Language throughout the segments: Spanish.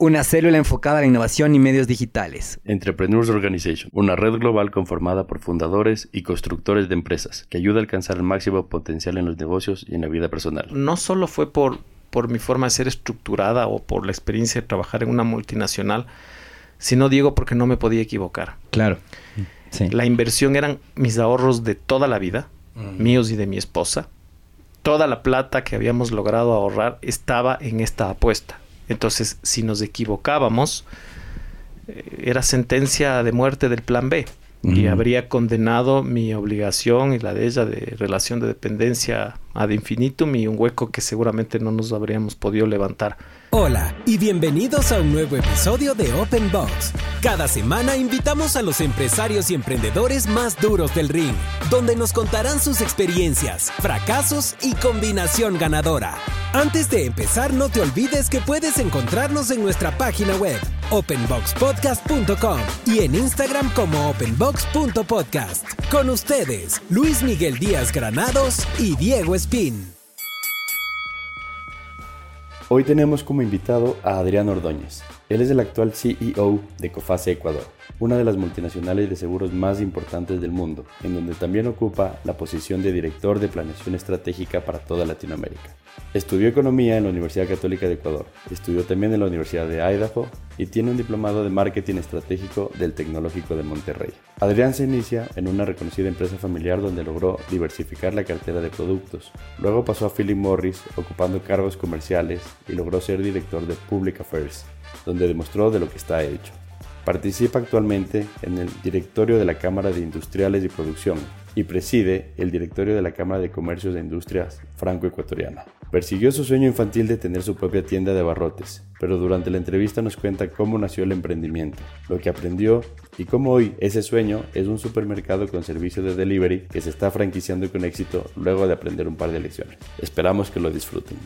una célula enfocada a la innovación y medios digitales. Entrepreneurs Organization, una red global conformada por fundadores y constructores de empresas que ayuda a alcanzar el máximo potencial en los negocios y en la vida personal. No solo fue por, por mi forma de ser estructurada o por la experiencia de trabajar en una multinacional, sino Diego porque no me podía equivocar. Claro. Sí. La inversión eran mis ahorros de toda la vida, mm. míos y de mi esposa. Toda la plata que habíamos logrado ahorrar estaba en esta apuesta. Entonces, si nos equivocábamos, eh, era sentencia de muerte del plan B. Y habría condenado mi obligación y la de ella de relación de dependencia ad infinitum y un hueco que seguramente no nos habríamos podido levantar. Hola y bienvenidos a un nuevo episodio de Open Box. Cada semana invitamos a los empresarios y emprendedores más duros del ring, donde nos contarán sus experiencias, fracasos y combinación ganadora. Antes de empezar, no te olvides que puedes encontrarnos en nuestra página web, openboxpodcast.com y en Instagram como openbox.podcast. Con ustedes, Luis Miguel Díaz Granados y Diego Espín. Hoy tenemos como invitado a Adrián Ordóñez. Él es el actual CEO de Cofase Ecuador, una de las multinacionales de seguros más importantes del mundo, en donde también ocupa la posición de director de planeación estratégica para toda Latinoamérica. Estudió economía en la Universidad Católica de Ecuador, estudió también en la Universidad de Idaho y tiene un diplomado de marketing estratégico del Tecnológico de Monterrey. Adrián se inicia en una reconocida empresa familiar donde logró diversificar la cartera de productos. Luego pasó a Philip Morris ocupando cargos comerciales y logró ser director de Public Affairs, donde demostró de lo que está hecho. Participa actualmente en el directorio de la Cámara de Industriales y Producción y preside el directorio de la Cámara de Comercios e Industrias Franco-Ecuatoriana. Persiguió su sueño infantil de tener su propia tienda de abarrotes, pero durante la entrevista nos cuenta cómo nació el emprendimiento, lo que aprendió y cómo hoy ese sueño es un supermercado con servicio de delivery que se está franquiciando con éxito luego de aprender un par de lecciones. Esperamos que lo disfruten.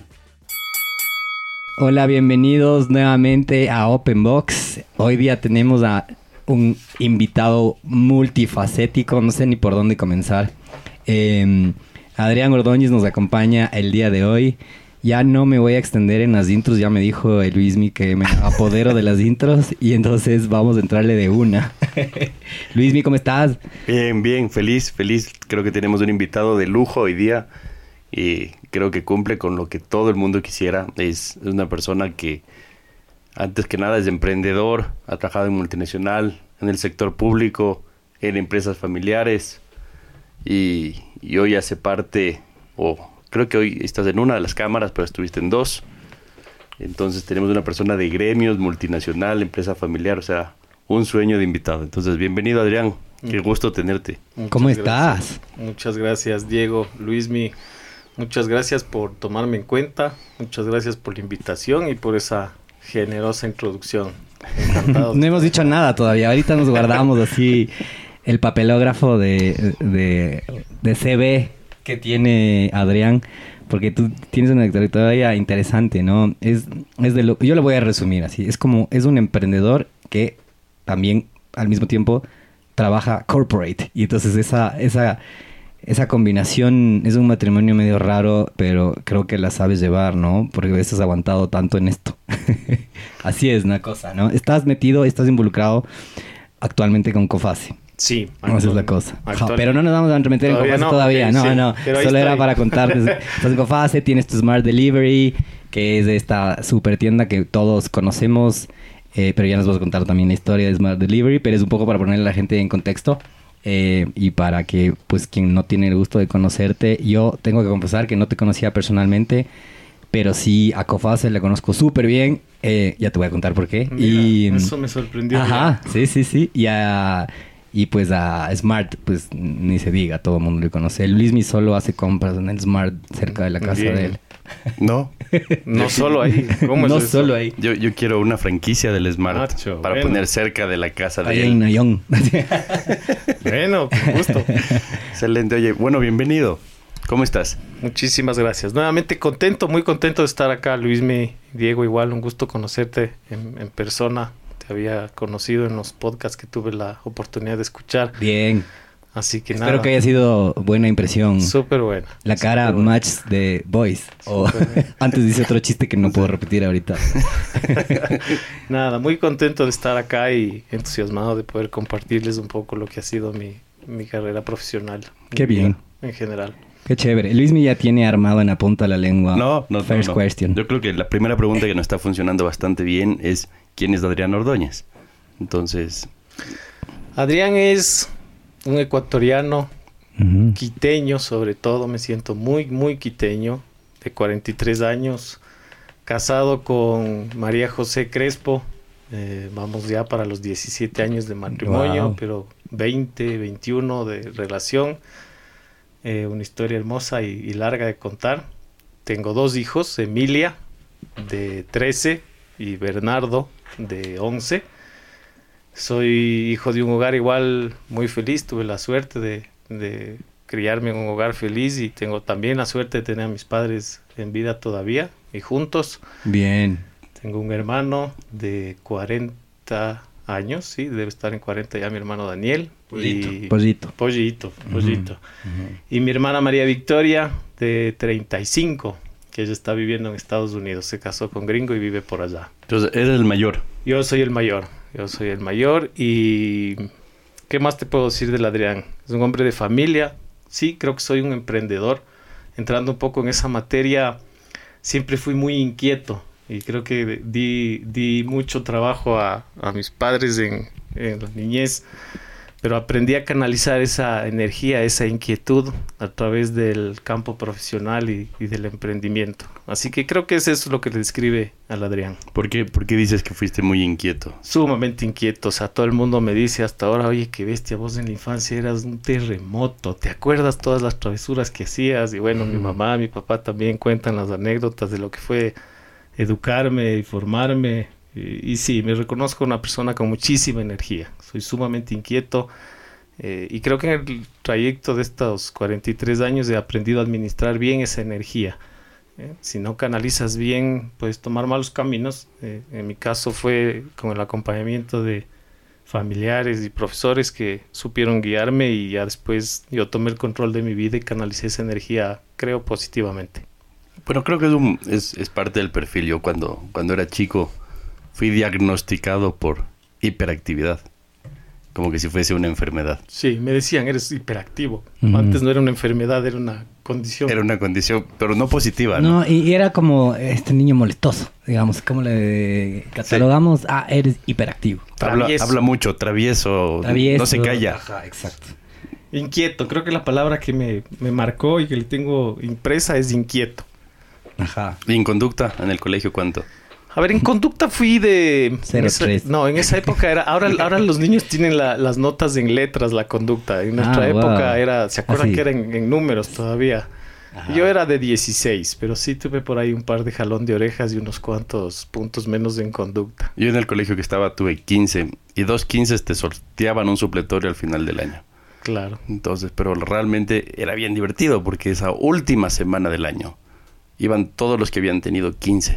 Hola, bienvenidos nuevamente a Open Box. Hoy día tenemos a un invitado multifacético, no sé ni por dónde comenzar. Eh, Adrián Ordóñez nos acompaña el día de hoy. Ya no me voy a extender en las intros, ya me dijo el Luismi que me apodero de las intros y entonces vamos a entrarle de una. Luismi, ¿cómo estás? Bien, bien, feliz, feliz. Creo que tenemos un invitado de lujo hoy día y creo que cumple con lo que todo el mundo quisiera. Es una persona que antes que nada es emprendedor, ha trabajado en multinacional, en el sector público, en empresas familiares y, hoy hace parte, o creo que hoy estás en una de las cámaras, pero estuviste en dos. Entonces tenemos una persona de gremios, multinacional, empresa familiar, o sea, un sueño de invitado. Entonces, bienvenido Adrián, qué gusto tenerte. ¿Cómo estás? Muchas gracias Diego, Luismi, muchas gracias por tomarme en cuenta, muchas gracias por la invitación y por esa generosa introducción. no hemos dicho nada todavía, ahorita nos guardamos así el papelógrafo de, de, CB que tiene Adrián, porque tú tienes una trayectoria interesante, ¿no? Es, es de lo, yo lo voy a resumir así, es como, es un emprendedor que también al mismo tiempo trabaja corporate, y entonces esa, esa, esa combinación es un matrimonio medio raro, pero creo que la sabes llevar, ¿no? Porque has aguantado tanto en esto. así es una cosa, ¿no? Estás metido, estás involucrado actualmente con Cofase. Sí. Esa es la cosa. pero no nos vamos a meter en Cofase todavía. No, no. Solo era para contar. Estás en Cofase, tienes tu Smart Delivery, que es esta super tienda que todos conocemos. Eh, pero ya nos vas a contar también la historia de Smart Delivery. Pero es un poco para ponerle a la gente en contexto. Eh, y para que, pues, quien no tiene el gusto de conocerte, yo tengo que confesar que no te conocía personalmente. Pero sí, a Cofase le conozco súper bien. Eh, ya te voy a contar por qué. y, eso me sorprendió. Ajá, sí, sí, sí. Y a y pues a Smart, pues ni se diga, todo el mundo le conoce. Luismi solo hace compras en el Smart cerca de la casa de él. No, no solo ahí. ¿Cómo no solo ahí. Yo, yo quiero una franquicia del Smart para poner cerca de la casa de ahí él. En Nayón. bueno, con gusto. Excelente. Oye, bueno, bienvenido. ¿Cómo estás? Muchísimas gracias. Nuevamente contento, muy contento de estar acá, Luis, mi Diego, igual un gusto conocerte en, en persona. Te había conocido en los podcasts que tuve la oportunidad de escuchar. Bien. Así que Espero nada. que haya sido buena impresión. Súper buena. La cara buena. match de Boys. O antes dice otro chiste que no puedo repetir ahorita. Nada, muy contento de estar acá y entusiasmado de poder compartirles un poco lo que ha sido mi, mi carrera profesional. Qué bien. En general. Qué chévere. Luismi ya tiene armado en la punta la lengua. No, no, no, First no. question. Yo creo que la primera pregunta que nos está funcionando bastante bien es ¿quién es Adrián Ordóñez? Entonces, Adrián es un ecuatoriano quiteño sobre todo, me siento muy, muy quiteño, de 43 años, casado con María José Crespo, eh, vamos ya para los 17 años de matrimonio, Wow. pero 20, 21 de relación, eh, una historia hermosa y, y larga de contar. Tengo dos hijos, Emilia de 13 y Bernardo de 11. Soy hijo de un hogar igual muy feliz, tuve la suerte de, de criarme en un hogar feliz y tengo también la suerte de tener a mis padres en vida todavía y juntos. Bien. Tengo un hermano de 40 años, sí, debe estar en 40 ya mi hermano Daniel. Y, Pollito. Pollito, pollito. Y mi hermana María Victoria de 35, que ella está viviendo en Estados Unidos, se casó con gringo y vive por allá. entonces eres el mayor. Yo soy el mayor, yo soy el mayor y ¿qué más te puedo decir del Adrián? Es un hombre de familia, sí, creo que soy un emprendedor. Entrando un poco en esa materia, siempre fui muy inquieto y creo que di, di mucho trabajo a, a mis padres en, en la niñez, pero aprendí a canalizar esa energía, esa inquietud a través del campo profesional y, y del emprendimiento. Así que creo que eso es lo que le describe al Adrián ¿Por qué, por qué dices que fuiste muy inquieto? sumamente inquieto. O sea, todo el mundo me dice hasta ahora, oye, qué bestia, vos en la infancia eras un terremoto. ¿Te acuerdas todas las travesuras que hacías? Y bueno, mi mamá, mi papá también cuentan las anécdotas de lo que fue educarme y formarme. Y, y sí, me reconozco una persona con muchísima energía. Soy sumamente inquieto. eh, y creo que en el trayecto de estos 43 años he aprendido a administrar bien esa energía. ¿eh? Si no canalizas bien, puedes tomar malos caminos. Eh, en mi caso fue con el acompañamiento de familiares y profesores que supieron guiarme y ya después yo tomé el control de mi vida y canalicé esa energía, creo, positivamente. Bueno, creo que es, es parte del perfil. Yo cuando, cuando era chico fui diagnosticado por hiperactividad. Como que si fuese una enfermedad. Sí, me decían, eres hiperactivo. Antes no era una enfermedad, era una condición. Era una condición, pero no positiva, ¿no? No, y y era como este niño molestoso, digamos, como le catalogamos, ah, eres hiperactivo. Habla, habla mucho, travieso, Travieso. no se calla. Ajá, exacto. Inquieto, creo que la palabra que me, me marcó y que le tengo impresa es inquieto. Ajá. ¿Y en conducta en el colegio cuánto? A ver, en conducta fui de... Cero, en esa- tres. no, en esa época era... Ahora, ahora los niños tienen la- las notas en letras, la conducta. En nuestra Ah, wow. época era... ¿Se acuerdan Ah, que era en, en números todavía? Yo era de 16, pero sí tuve por ahí un par de jalón de orejas y unos cuantos puntos menos en conducta. Yo en el colegio que estaba tuve 15 y dos 15 te sorteaban un supletorio al final del año. Claro. Entonces, pero realmente era bien divertido porque esa última semana del año iban todos los que habían tenido 15.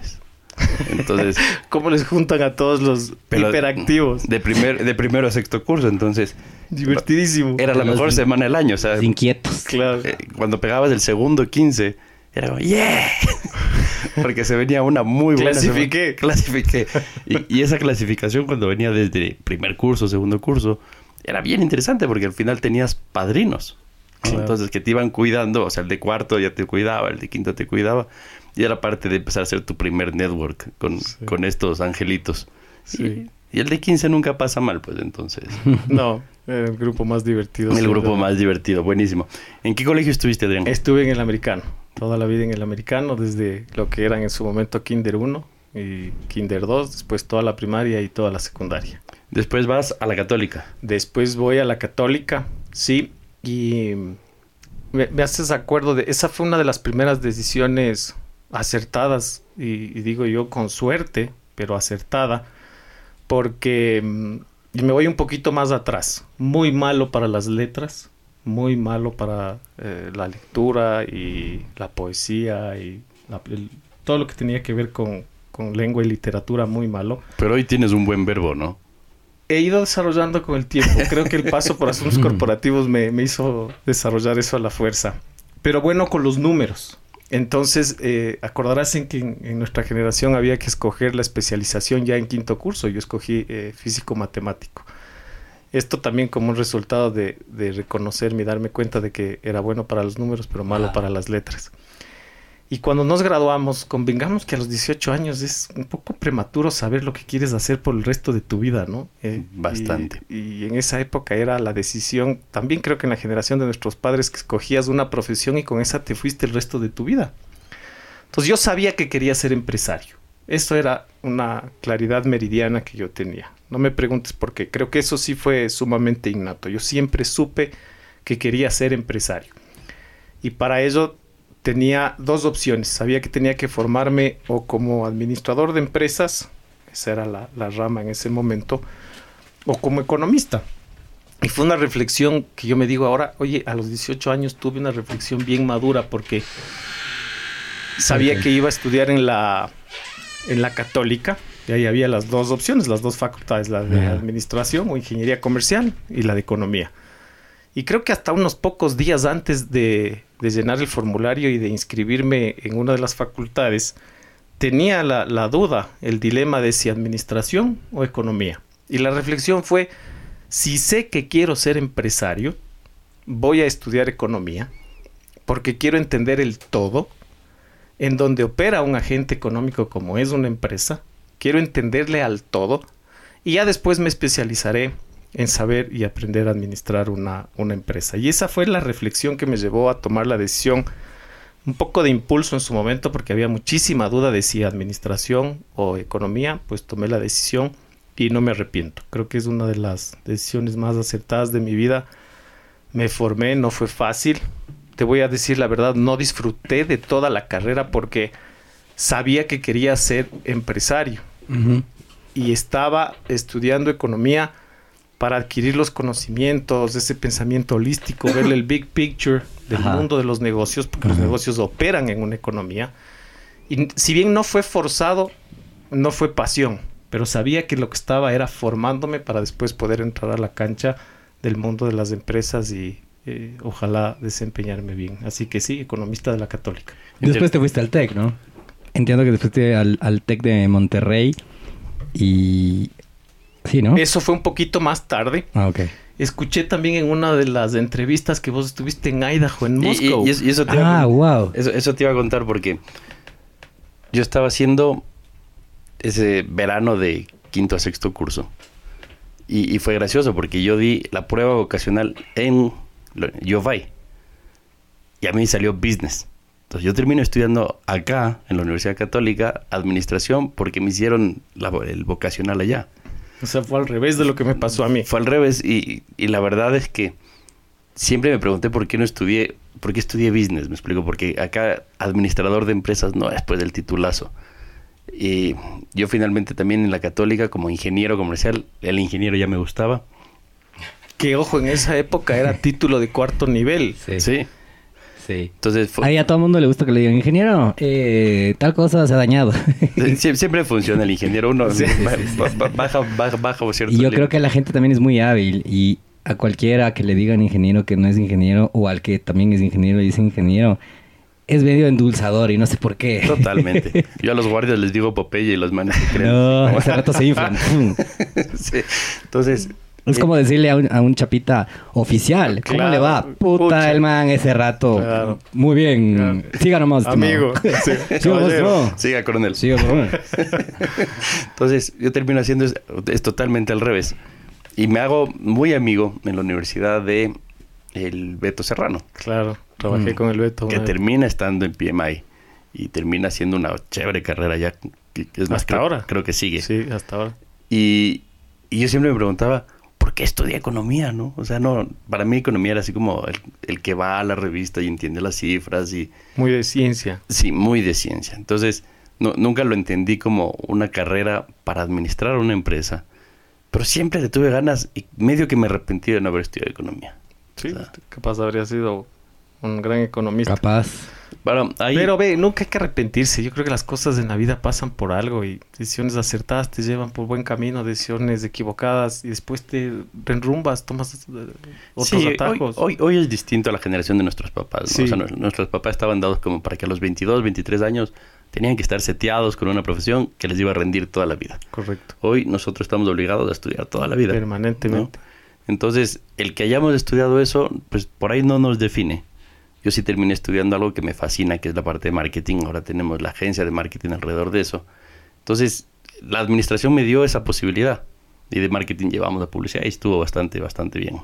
Entonces, ¿Cómo les juntan a todos los pero hiperactivos? De, primer, de primero a sexto curso, entonces Divertidísimo. era la Los mejor semana del año. O sea, Inquietos. Claro. eh, cuando pegabas el segundo 15, era como, ¡yeah! Porque se venía una muy buena. Clasifiqué. semana. Clasifiqué. Y, y esa clasificación, cuando venía desde primer curso, segundo curso, era bien interesante porque al final tenías padrinos. ¿no? Claro. Entonces, que te iban cuidando. O sea, el de cuarto ya te cuidaba, el de quinto te cuidaba. Y era parte de empezar a hacer tu primer network con, Sí. con estos angelitos. Sí. Y, y el de 15 nunca pasa mal, pues entonces. No, el grupo más divertido. el grupo más divertido, buenísimo. ¿En qué colegio estuviste, Adrián? Estuve en el americano, toda la vida en el americano, desde lo que eran en su momento Kinder 1 y Kinder 2, después toda la primaria y toda la secundaria. Después vas a la católica. Después voy a la católica, sí, y me, me haces acuerdo de, esa fue una de las primeras decisiones acertadas, y, y digo yo con suerte, pero acertada, porque mm, y me voy un poquito más atrás, muy malo para las letras, muy malo para eh, la lectura y la poesía y la- el- todo lo que tenía que ver con, con lengua y literatura, muy malo. Pero hoy tienes un buen verbo, ¿no? He ido desarrollando con el tiempo. Creo que el paso por asuntos corporativos me, me hizo desarrollar eso a la fuerza. Pero bueno, con los números. Entonces, eh, acordarás en que en, en nuestra generación había que escoger la especialización ya en quinto curso. Yo escogí eh, físico-matemático. Esto también como un resultado de, de reconocerme y darme cuenta de que era bueno para los números, pero malo Ah. para las letras. Y cuando nos graduamos, convengamos que a los 18 años es un poco prematuro saber lo que quieres hacer por el resto de tu vida, ¿no? Eh, Bastante. Y, y en esa época era la decisión, también creo que en la generación de nuestros padres, que escogías una profesión y con esa te fuiste el resto de tu vida. Entonces yo sabía que quería ser empresario. Eso era una claridad meridiana que yo tenía. No me preguntes por qué. Creo que eso sí fue sumamente innato. Yo siempre supe que quería ser empresario. Y para ello tenía dos opciones. Sabía que tenía que formarme o como administrador de empresas, esa era la, la rama en ese momento, o como economista. Y fue una reflexión que yo me digo ahora, oye, a los 18 años tuve una reflexión bien madura porque sabía que iba a estudiar en la, en la católica. Y ahí había las dos opciones, las dos facultades, la de administración o ingeniería comercial y la de economía. Y creo que hasta unos pocos días antes de, llenar el formulario y de inscribirme en una de las facultades, tenía la duda, el dilema de si administración o economía. Y la reflexión fue, si sé que quiero ser empresario, voy a estudiar economía, porque quiero entender el todo, en donde opera un agente económico como es una empresa, quiero entenderle al todo, y ya después me especializaré en saber y aprender a administrar una, una empresa. Y esa fue la reflexión que me llevó a tomar la decisión, un poco de impulso en su momento, porque había muchísima duda de si administración o economía, pues tomé la decisión y no me arrepiento. Creo que es una de las decisiones más acertadas de mi vida. Me formé, no fue fácil. Te voy a decir la verdad, no disfruté de toda la carrera porque sabía que quería ser empresario y estaba estudiando economía para adquirir los conocimientos, ese pensamiento holístico, ver el big picture del Ajá. mundo de los negocios, porque los negocios operan en una economía. Y si bien no fue forzado, no fue pasión, pero sabía que lo que estaba era formándome para después poder entrar a la cancha del mundo de las empresas y eh, ojalá desempeñarme bien. Así que sí, economista de la católica. Después te fuiste al TEC, ¿no? Entiendo que después te al, al TEC de Monterrey y... Sí, ¿no? Eso fue un poquito más tarde. Ah, ok. Escuché también en una de las entrevistas que vos estuviste en Idaho, en Y, y- Moscú. y eso, y eso te iba a Ah, con- wow. eso, eso te iba a contar porque yo estaba haciendo ese verano de quinto a sexto curso. Y, y fue gracioso porque yo di la prueba vocacional en Yovai. Y a mí salió business. Entonces yo termino estudiando acá, en la Universidad Católica, administración, porque me hicieron la- el vocacional allá. O sea, fue al revés de lo que me pasó a mí. Fue al revés y, y la verdad es que siempre me pregunté por qué no estudié, por qué estudié business, me explico, porque acá administrador de empresas no después del titulazo. Y yo finalmente también en la católica como ingeniero comercial, el ingeniero ya me gustaba. Que ojo, en esa época era título de cuarto nivel. Sí. Sí. Sí. Entonces fue- Ahí a todo el mundo le gusta que le digan, ingeniero, eh, tal cosa se ha dañado. sie- siempre funciona el ingeniero, uno Sí, baja, baja, baja cierto y yo creo que la gente también es muy hábil y a cualquiera que le digan ingeniero que no es ingeniero o al que también es ingeniero y dice ingeniero, es medio endulzador y no sé por qué. Totalmente. Yo a los guardias les digo Popeye y los manes se creen. No, hace rato se inflan. Sí. Entonces, Es como decirle a un, a un chapita oficial, ¿cómo Claro. le va? Puta, Pucha. el man ese rato. Claro. Muy bien. Claro. Siga nomás. Amigo. Sí. Siga bro. siga, coronel. Siga, bro. Entonces, yo termino haciendo es, es totalmente al revés. Y me hago muy amigo en la universidad de el Beto Serrano, Claro, trabajé Mm. con el Beto. que vez. termina estando en PMI y termina haciendo una chévere carrera ya. que- que es más, Hasta creo- ahora. Creo que sigue. Sí, hasta ahora. Y, y yo siempre me preguntaba, ¿por qué estudié economía, no? O sea, no, para mí economía era así como el, el que va a la revista y entiende las cifras y, Muy de ciencia. Sí, muy de ciencia. Entonces, no- nunca lo entendí como una carrera para administrar una empresa. Pero siempre le tuve ganas y medio que me arrepentí de no haber estudiado economía. Sí, capaz habría sido un gran economista. Capaz. Ahí, Pero ve, nunca hay que arrepentirse. Yo creo que las cosas en la vida pasan por algo y decisiones acertadas te llevan por buen camino, decisiones equivocadas y después te enrumbas, tomas eh, otros sí, atajos. hoy, hoy es distinto a la generación de nuestros papás. ¿no? Sí. O sea, nu- nuestros papás estaban dados como para que a los 22, 23 años tenían que estar seteados con una profesión que les iba a rendir toda la vida. Correcto. Hoy nosotros estamos obligados a estudiar toda la vida. Permanentemente. ¿no? Entonces, el que hayamos estudiado eso, pues por ahí no nos define. Yo sí terminé estudiando algo que me fascina, que es la parte de marketing. Ahora tenemos la agencia de marketing alrededor de eso. Entonces, la administración me dio esa posibilidad. Y de marketing llevamos a publicidad y estuvo bastante, bastante bien.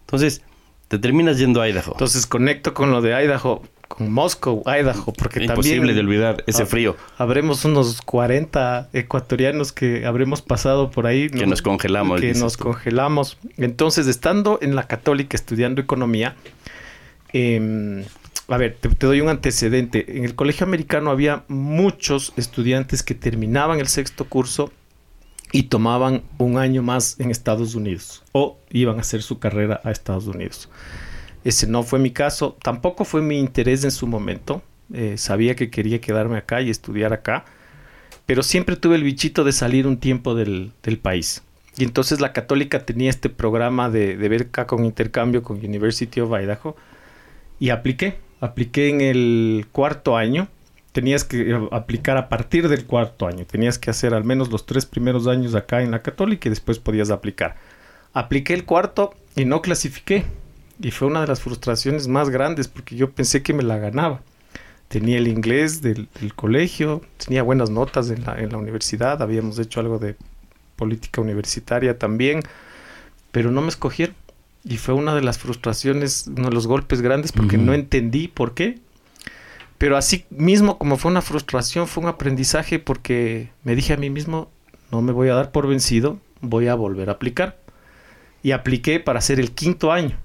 Entonces, te terminas yendo a Idaho. Entonces conecto con lo de Idaho, con Moscow, Idaho, porque Imposible también de olvidar ese frío habremos unos 40 ecuatorianos que habremos pasado por ahí. que ¿no? nos congelamos. que nos tú. congelamos. Entonces, estando en la católica estudiando economía, eh, a ver, te, te doy un antecedente. En el colegio americano había muchos estudiantes que terminaban el sexto curso y tomaban un año más en Estados Unidos o iban a hacer su carrera a Estados Unidos. Ese no fue mi caso, tampoco fue mi interés en su momento. Eh, sabía que quería quedarme acá y estudiar acá, pero siempre tuve el bichito de salir un tiempo del, del país. Y entonces la católica tenía este programa de, de beca con intercambio con University of Idaho y apliqué. Apliqué en el cuarto año. Tenías que eh, aplicar a partir del cuarto año. Tenías que hacer al menos los tres primeros años acá en la católica y después podías aplicar. Apliqué el cuarto y no clasifiqué. Y fue una de las frustraciones más grandes porque yo pensé que me la ganaba. Tenía el inglés del, colegio, tenía buenas notas en la universidad, habíamos hecho algo de política universitaria también, pero no me escogieron. Y fue una de las frustraciones, uno de los golpes grandes porque no entendí por qué. Pero así mismo como fue una frustración, fue un aprendizaje porque me dije a mí mismo, no me voy a dar por vencido, voy a volver a aplicar. Y apliqué para hacer el quinto año.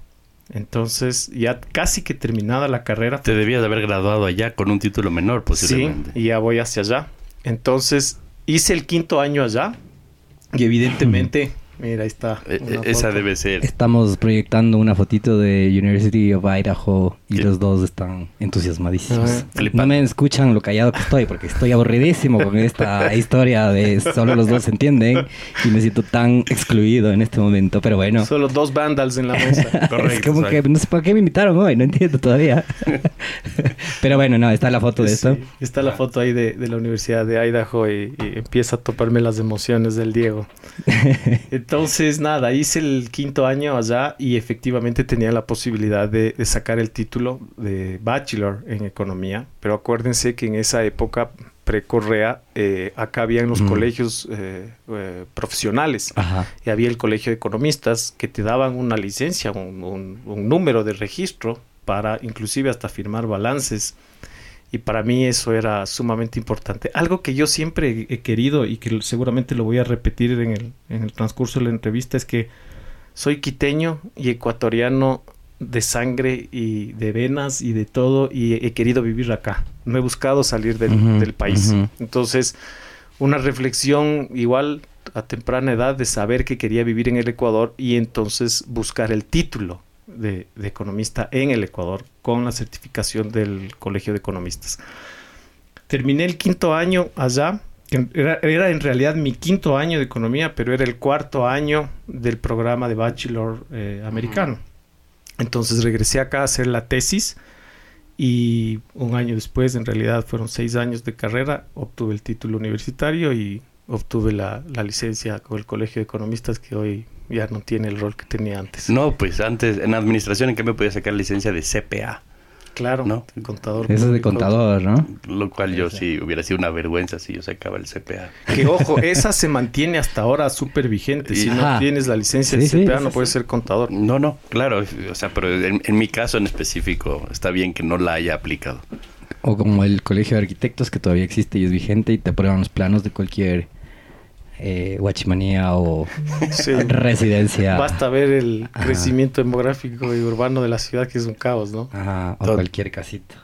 Entonces, ya casi que terminada la carrera. Te debías de haber graduado allá con un título menor, Sí, posiblemente. y ya voy hacia allá. Entonces, hice el quinto año allá. Y evidentemente, mira, ahí está. E- e- esa foto. debe ser. Estamos proyectando una fotito de University of Idaho y los dos están entusiasmadísimos. No me escuchan lo callado que estoy porque estoy aburridísimo con esta historia de solo los dos se entienden y me siento tan excluido en este momento, pero bueno. Solo dos vandals en la mesa. es Correcto, como que no sé por qué me invitaron hoy, no entiendo todavía. pero bueno, no, está la foto de esto. Sí, está la foto ahí de, de la Universidad de Idaho y, y empieza a toparme las emociones del Diego. Entonces, nada, hice el quinto año allá y efectivamente tenía la posibilidad de, de sacar el título de Bachelor en Economía. Pero acuérdense que en esa época pre-Correa, eh, acá habían los Mm. colegios eh, eh, profesionales. Ajá. y había el colegio de economistas que te daban una licencia, un, un- un número de registro para inclusive hasta firmar balances. Y para mí eso era sumamente importante. Algo que yo siempre he querido y que seguramente lo voy a repetir en el, en el transcurso de la entrevista es que soy quiteño y ecuatoriano de sangre y de venas y de todo y he querido vivir acá. No he buscado salir del, país. Entonces, una reflexión igual a temprana edad de saber que quería vivir en el Ecuador y entonces buscar el título de, de economista en el Ecuador con la certificación del Colegio de Economistas. Terminé el quinto año allá, era, era en realidad mi quinto año de economía, pero era el cuarto año del programa de bachelor eh, americano. Entonces regresé acá a hacer la tesis y un año después, en realidad fueron seis años de carrera, obtuve el título universitario y obtuve la, la licencia con el Colegio de Economistas que hoy ya no tiene el rol que tenía antes. No, pues antes en administración en cambio podía sacar licencia de CPA, Claro, ¿No? contador. Eso es de contador, ¿no? lo cual yo sí hubiera sido una vergüenza si yo sacaba el CPA. Que ojo, esa se mantiene hasta ahora súper vigente. Si no tienes la licencia Sí, de CPA, sí, no sí. puedes ser contador. No, no, claro, o sea, pero en, en mi caso en específico está bien que no la haya aplicado. O como el colegio de arquitectos que todavía existe y es vigente y te aprueban los planos de cualquier eh, guachimanía o Sí. residencia. Basta ver el Ajá. crecimiento demográfico y urbano de la ciudad, que es un caos, ¿no? Ajá, o Todo. cualquier casita.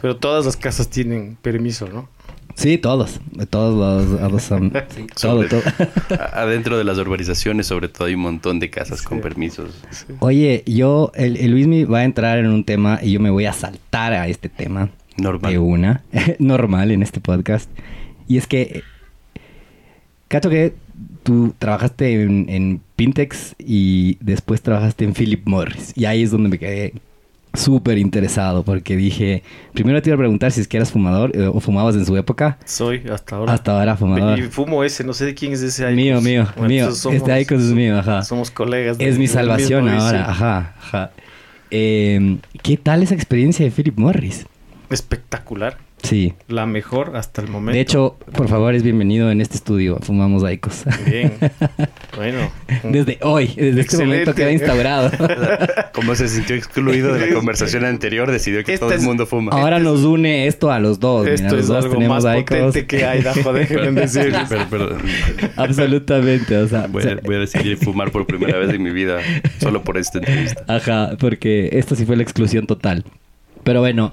Pero todas las casas tienen permiso, ¿no? Sí, todos. Todos los, los son. sí, todo, todo. Adentro de las urbanizaciones, sobre todo, hay un montón de casas sí. con permisos. Sí. Oye, yo, el, el Luismi va a entrar en un tema y yo me voy a saltar a este tema. Normal. De una. Normal en este podcast. Y es que. Cacho que tú trabajaste en, en Pintex y después trabajaste en Philip Morris. Y ahí es donde me quedé súper interesado porque dije, primero te iba a preguntar si es que eras fumador eh, o fumabas en su época. Soy hasta ahora. Hasta ahora fumador. Y fumo ese, no sé de quién es ese Icos. Mío, mío, bueno, mío. Somos, este Icos es mío, ajá. Somos colegas. Es mi salvación ahora, vicio. ajá, ajá. Eh, ¿Qué tal esa experiencia de Philip Morris? Espectacular. Sí. La mejor hasta el momento. De hecho, por favor, es bienvenido en este estudio. Fumamos Aicos. Bien. Bueno. Desde hoy, desde Excelente. este momento queda instaurado. Como se sintió excluido de la conversación anterior, decidió que este todo el mundo fuma. Ahora nos une esto a los dos. Esto Mira, es los dos algo más potente que hay, Dajo, déjenme decir. pero, pero, Absolutamente, o sea. Voy a, voy a decidir fumar por primera vez en mi vida, solo por esta entrevista. Ajá, porque esto sí fue la exclusión total. Pero bueno,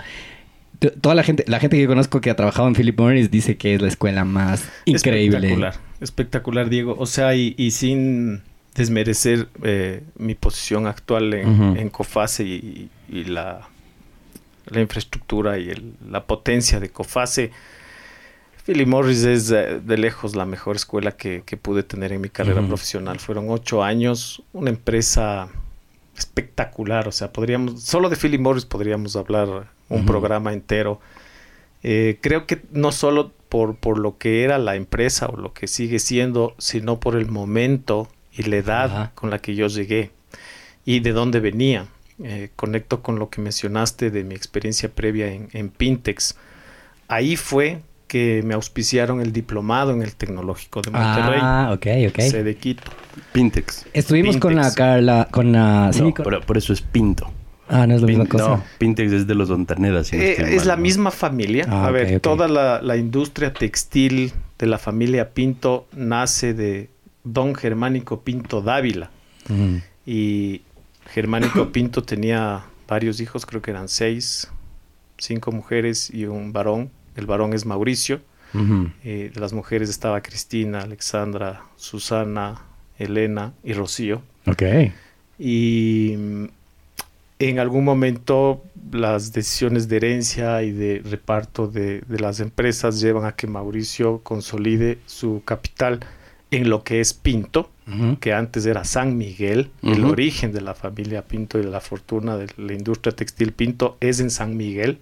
toda la gente, la gente que yo conozco que ha trabajado en Philip Morris dice que es la escuela más increíble. Espectacular, espectacular, Diego. O sea, y, y sin desmerecer eh, mi posición actual en, uh -huh. en Cofase y, y la, la, infraestructura y el, la potencia de Cofase. Philip Morris es de, lejos la mejor escuela que, que, pude tener en mi carrera uh -huh. profesional. Fueron ocho años, una empresa espectacular. O sea, podríamos, solo de Philip Morris podríamos hablar un uh -huh. programa entero. Eh, creo que no solo por, por lo que era la empresa o lo que sigue siendo, sino por el momento y la edad con la que yo llegué y de dónde venía. Eh, conecto con lo que mencionaste de mi experiencia previa en, en Pintex. Ahí fue que me auspiciaron el diplomado en el Tecnológico de Monterrey. Ah, ok, ok. Sede Quito. Pintex. Estuvimos Pintex. con la Carla, con la... No, sí, con... por, por, eso es Pinto. Ah, no es la Pin, misma cosa. No, Pintex es de los Ontanedas. Si no eh, es mal, la ¿no? misma familia. Ah, A ver, okay, toda la, la, industria textil de la familia Pinto nace de Don Germánico Pinto Dávila. Y Germánico Pinto tenía varios hijos, creo que eran seis, cinco mujeres y un varón. El varón es Mauricio. Uh -huh. eh, de las mujeres estaba Cristina, Alexandra, Susana, Elena y Rocío. Ok. Y mm, en algún momento las decisiones de herencia y de reparto de, de, las empresas llevan a que Mauricio consolide su capital en lo que es Pinto, uh -huh. que antes era San Miguel, uh -huh. el origen de la familia Pinto y de la fortuna de la industria textil Pinto es en San Miguel.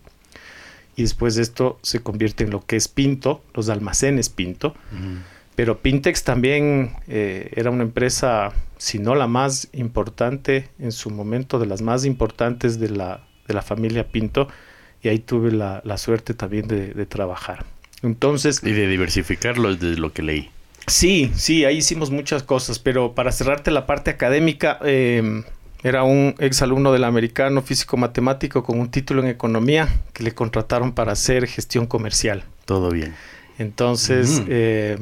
Y después de esto se convierte en lo que es Pinto, los almacenes Pinto. Uh -huh. Pero Pintex también eh, era una empresa, si no la más importante en su momento, de las más importantes de la, de la familia Pinto, y ahí tuve la, la suerte también de, de, trabajar. Entonces... Y de diversificarlo desde lo que leí. Sí, sí, ahí hicimos muchas cosas, pero para cerrarte la parte académica, eh, era un exalumno del americano físico-matemático con un título en economía que le contrataron para hacer gestión comercial. Todo bien. Entonces, mm. eh,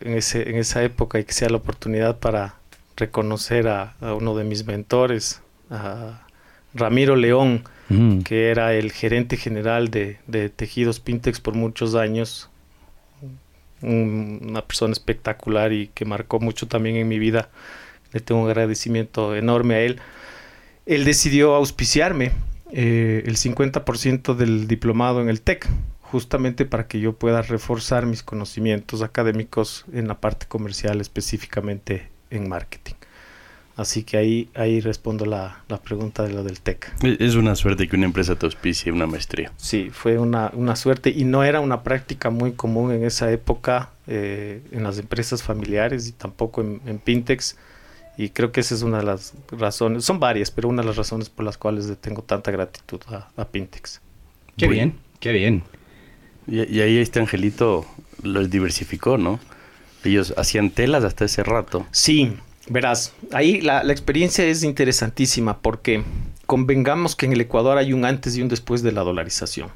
en, ese, en, esa época y que sea la oportunidad para reconocer a, a uno de mis mentores, a Ramiro León, mm. que era el gerente general de, de, Tejidos Pintex por muchos años, un, una persona espectacular y que marcó mucho también en mi vida. Le tengo un agradecimiento enorme a él. Él decidió auspiciarme eh, el 50% del diplomado en el TEC justamente para que yo pueda reforzar mis conocimientos académicos en la parte comercial, específicamente en marketing. Así que ahí, ahí respondo la, la pregunta de lo del TEC. Es una suerte que una empresa te auspicie una maestría. Sí, fue una, una suerte y no era una práctica muy común en esa época eh, en las empresas familiares y tampoco en, en Pintex. Y creo que esa es una de las razones, son varias, pero una de las razones por las cuales le tengo tanta gratitud a, a Pintex. Qué bien, qué bien. Y, y, ahí este angelito los diversificó, ¿no? Ellos hacían telas hasta ese rato. Sí, verás, ahí la, experiencia es interesantísima porque convengamos que en el Ecuador hay un antes y un después de la dolarización.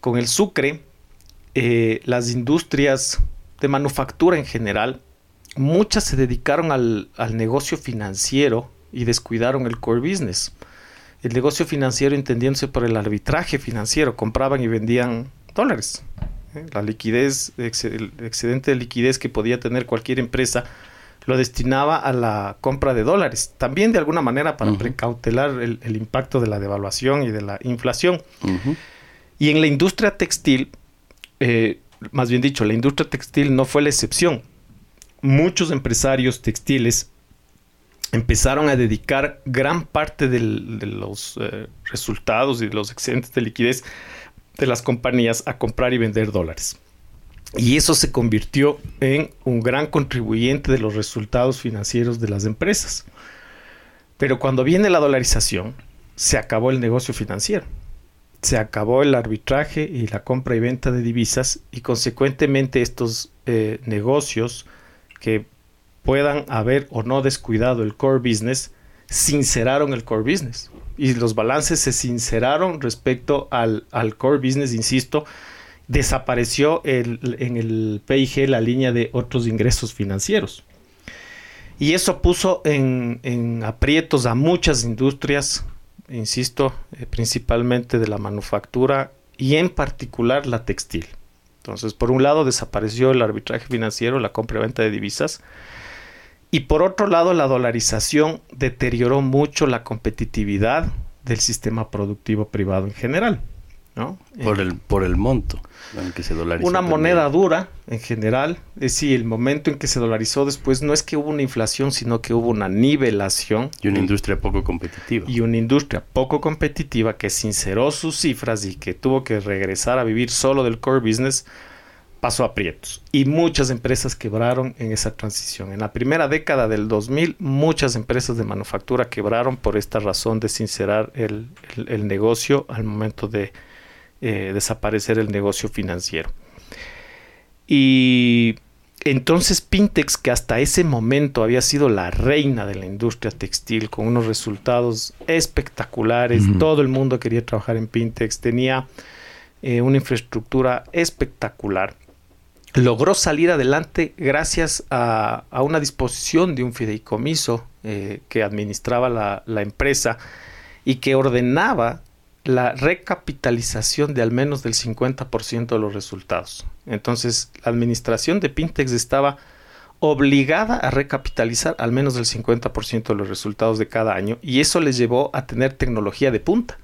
Con el sucre, eh, las industrias de manufactura en general, muchas se dedicaron al, al negocio financiero y descuidaron el core business el negocio financiero entendiéndose por el arbitraje financiero, compraban y vendían dólares. ¿Eh? La liquidez, el excedente de liquidez que podía tener cualquier empresa lo destinaba a la compra de dólares, también de alguna manera para precautelar el, impacto de la devaluación y de la inflación. Y en la industria textil, eh, más bien dicho, la industria textil no fue la excepción. Muchos empresarios textiles empezaron a dedicar gran parte de los eh, resultados y de los excedentes de liquidez de las compañías a comprar y vender dólares. Y eso se convirtió en un gran contribuyente de los resultados financieros de las empresas. Pero cuando viene la dolarización, se acabó el negocio financiero. Se acabó el arbitraje y la compra y venta de divisas y consecuentemente estos eh, negocios que puedan haber o no descuidado el core business, sinceraron el core business. Y los balances se sinceraron respecto al, al core business, insisto, desapareció en el PIG la línea de otros ingresos financieros. Y eso puso en, aprietos a muchas industrias, insisto, eh, principalmente de la manufactura y en particular la textil. Entonces, por un lado desapareció el arbitraje financiero, la compra y venta de divisas, y por otro lado la dolarización deterioró mucho la competitividad del sistema productivo privado en general. Por, el, por el monto en que se dolarizó. Una moneda dura, en general. Es decir, el momento en que se dolarizó después no es que hubo una inflación, sino que hubo una nivelación. Y una industria poco competitiva. Y una industria poco competitiva que sinceró sus cifras y que tuvo que regresar a vivir solo del core business, pasó a aprietos. Y muchas empresas quebraron en esa transición. En la primera década del 2000, muchas empresas de manufactura quebraron por esta razón de sincerar el negocio al momento de eh, desaparecer el negocio financiero. Y entonces Pintex, que hasta ese momento había sido la reina de la industria textil, con unos resultados espectaculares, todo el mundo quería trabajar en Pintex, tenía eh, una infraestructura espectacular, logró salir adelante gracias a, una disposición de un fideicomiso eh, que administraba la, la empresa y que ordenaba la recapitalización de al menos del 50% de los resultados. Entonces, la administración de Pintex estaba obligada a recapitalizar al menos del 50% de los resultados de cada año y eso les llevó a tener tecnología de punta.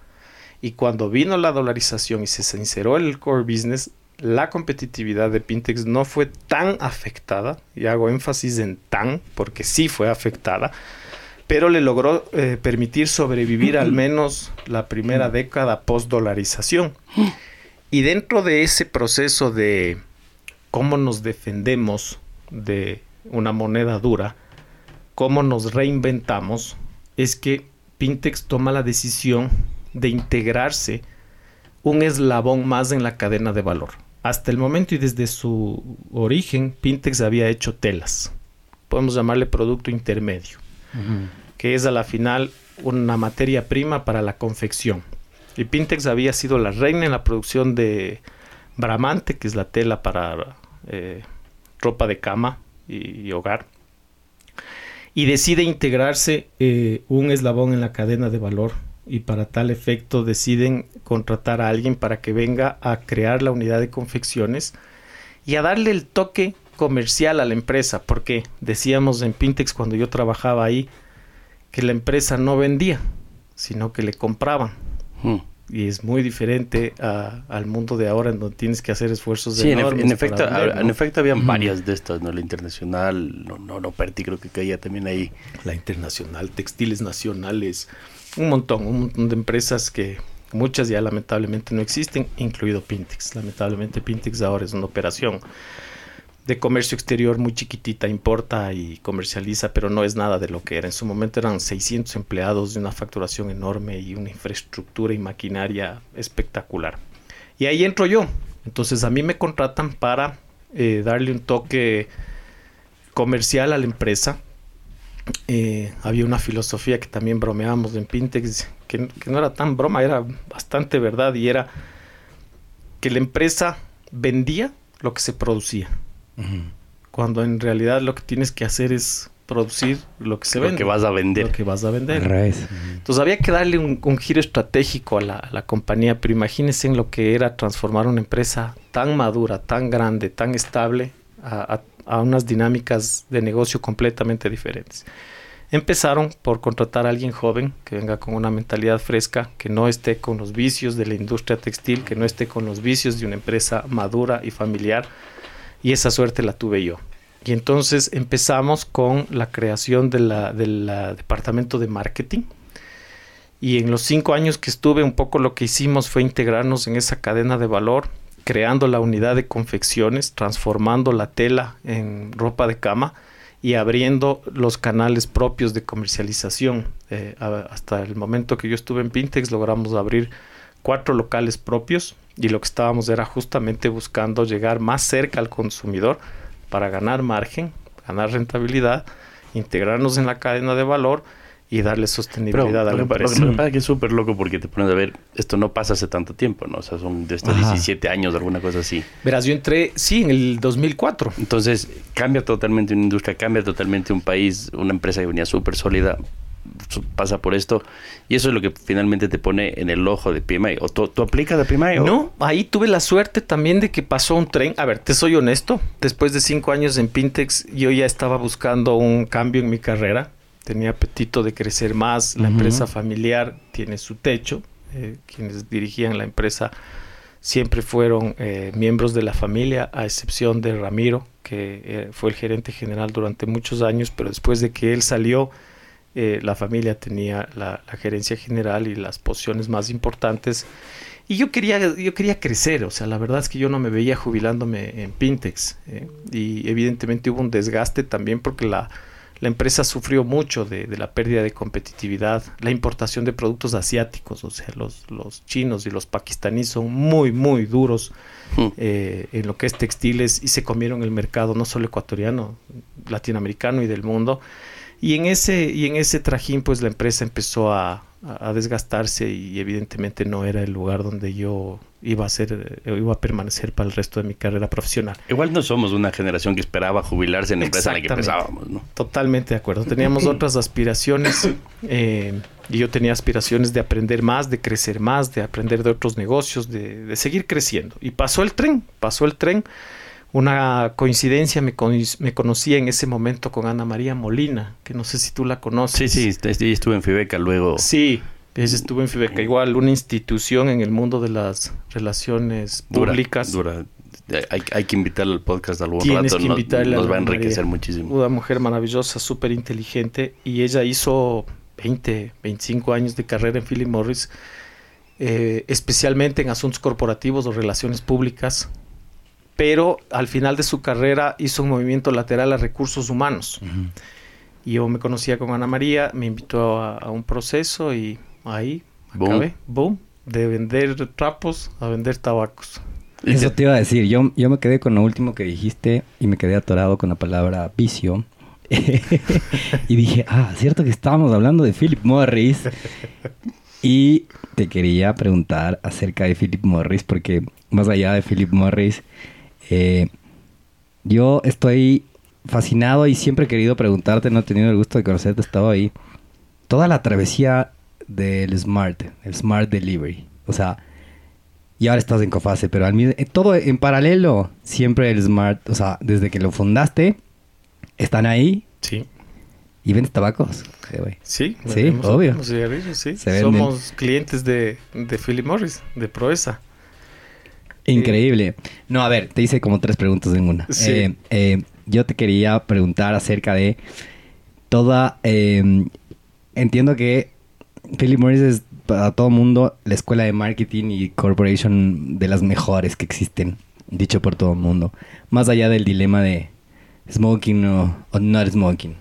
Y cuando vino la dolarización y se sinceró el core business, la competitividad de Pintex no fue tan afectada, y hago énfasis en tan, porque sí fue afectada, pero le logró eh, permitir sobrevivir al menos la primera década post-dolarización. Y dentro de ese proceso de cómo nos defendemos de una moneda dura, cómo nos reinventamos, es que Pintex toma la decisión de integrarse un eslabón más en la cadena de valor. Hasta el momento y desde su origen, Pintex había hecho telas. Podemos llamarle producto intermedio que es a la final una materia prima para la confección. Y Pintex había sido la reina en la producción de Bramante, que es la tela para eh, ropa de cama y, hogar. Y decide integrarse eh, un eslabón en la cadena de valor y para tal efecto deciden contratar a alguien para que venga a crear la unidad de confecciones y a darle el toque comercial a la empresa, porque decíamos en Pintex cuando yo trabajaba ahí, que la empresa no vendía, sino que le compraban. Hmm. Y es muy diferente al mundo de ahora en donde tienes que hacer esfuerzos de sí, en, efecto, en efecto habían varias de estas, ¿no? La internacional, no, no, no, Perti creo que caía también ahí. La internacional, textiles nacionales, un montón, un montón de empresas que muchas ya lamentablemente no existen, incluido Pintex. Lamentablemente Pintex ahora es una operación de comercio exterior muy chiquitita, importa y comercializa, pero no es nada de lo que era. En su momento eran 600 empleados de una facturación enorme y una infraestructura y maquinaria espectacular. Y ahí entro yo. Entonces a mí me contratan para eh, darle un toque comercial a la empresa. Eh, había una filosofía que también bromeábamos en Pintex, que, que no era tan broma, era bastante verdad y era que la empresa vendía lo que se producía cuando en realidad lo que tienes que hacer es producir lo que se Lo vende. que vas a vender. Lo que vas a vender. Entonces había que darle un, un giro estratégico a la, a la compañía, pero imagínense en lo que era transformar una empresa tan madura, tan grande, tan estable a, unas dinámicas de negocio completamente diferentes. Empezaron por contratar a alguien joven que venga con una mentalidad fresca, que no esté con los vicios de la industria textil, que no esté con los vicios de una empresa madura y familiar. Y esa suerte la tuve yo. Y entonces empezamos con la creación del departamento de marketing. Y en los cinco años que estuve, un poco lo que hicimos fue integrarnos en esa cadena de valor, creando la unidad de confecciones, transformando la tela en ropa de cama y abriendo los canales propios de comercialización. Eh, hasta el momento que yo estuve en Pintex logramos abrir cuatro locales propios y lo que estábamos era justamente buscando llegar más cerca al consumidor para ganar margen, ganar rentabilidad, integrarnos en la cadena de valor y darle Pero sostenibilidad a la lo que- lo empresa. que me parece que es súper loco porque te pones a ver, esto no pasa hace tanto tiempo, ¿no? O sea, son de estos Ajá. 17 años, alguna cosa así. Verás, yo entré, sí, en el 2004. Entonces, cambia totalmente una industria, cambia totalmente un país, una empresa que venía súper sólida, pasa por esto. Y eso es lo que finalmente te pone en el ojo de PMI. ¿O tú, tú aplicas de PMI? o- No, ahí tuve la suerte también de que pasó un tren. A ver, te soy honesto. Después de cinco años en Pintex, yo ya estaba buscando un cambio en mi carrera. Tenía apetito de crecer más. La empresa familiar tiene su techo. Eh, quienes dirigían la empresa siempre fueron eh, miembros de la familia, a excepción de Ramiro, que eh, fue el gerente general durante muchos años, pero después de que él salió, la familia tenía la, la gerencia general y las posiciones más importantes. Y yo quería, yo quería crecer, o sea, la verdad es que yo no me veía jubilándome en Pintex. y evidentemente hubo un desgaste también porque la, la empresa sufrió mucho de, de la pérdida de competitividad, la importación de productos asiáticos, o sea, los, los chinos y los pakistaníes son muy, muy duros Hmm. eh, en lo que es textiles y se comieron el mercado no solo ecuatoriano, latinoamericano y del mundo. Y en ese, y en ese trajín, pues la empresa empezó a, a- a desgastarse y evidentemente no era el lugar donde yo iba a ser, eh, iba a permanecer para el resto de mi carrera profesional. Igual no somos una generación que esperaba jubilarse en la empresa en la que empezábamos, ¿no? Totalmente de acuerdo. Teníamos otras aspiraciones eh, y yo tenía aspiraciones de aprender más, de crecer más, de aprender de otros negocios, de, de seguir creciendo. Y pasó el tren, pasó el tren. Una coincidencia, me, con- me conocí en ese momento con Ana María Molina, que no sé si tú la conoces. Sí, sí, est- est- estuve en Fibeca luego. Sí, ella estuvo en Fibeca, igual una institución en el mundo de las relaciones Dura, públicas. dura. Hay, hay que invitarla al podcast algún Tienes rato. que nos- invitarla Nos, a va a enriquecer María. muchísimo. Una mujer maravillosa, súper inteligente. Y ella hizo 20, 25 años de carrera en Philip Morris, eh, especialmente en asuntos corporativos o relaciones públicas. Pero al final de su carrera hizo un movimiento lateral a recursos humanos. Y yo me conocía con Ana María, me invitó a, a un proceso y ahí Boom. acabé. Boom. De vender trapos a vender tabacos. Eso te- te iba a decir. Yo, yo me quedé con lo último que dijiste y me quedé atorado con la palabra vicio. y dije, ah, cierto que estábamos hablando de Philip Morris. Y te quería preguntar acerca de Philip Morris, porque más allá de Philip Morris, eh, yo estoy fascinado y siempre he querido preguntarte, no he tenido el gusto de conocerte, he estado ahí. Toda la travesía del Smart, el Smart Delivery. O sea, y ahora estás en Cofase, pero al mismo, eh, todo en paralelo, siempre el Smart, o sea, desde que lo fundaste, están ahí Sí. y vendes tabacos. Sí, güey. Sí, obvio. vendemos cigarrillos, sí. Se venden. Somos clientes de, de Philip Morris, de Proesa. Increíble. No, a ver, te hice como tres preguntas en una. Sí. Eh, eh, yo te quería preguntar acerca de toda... eh, entiendo que Philip Morris es para todo mundo la escuela de marketing y corporation de las mejores que existen, dicho por todo el mundo. Más allá del dilema de smoking o, o not smoking.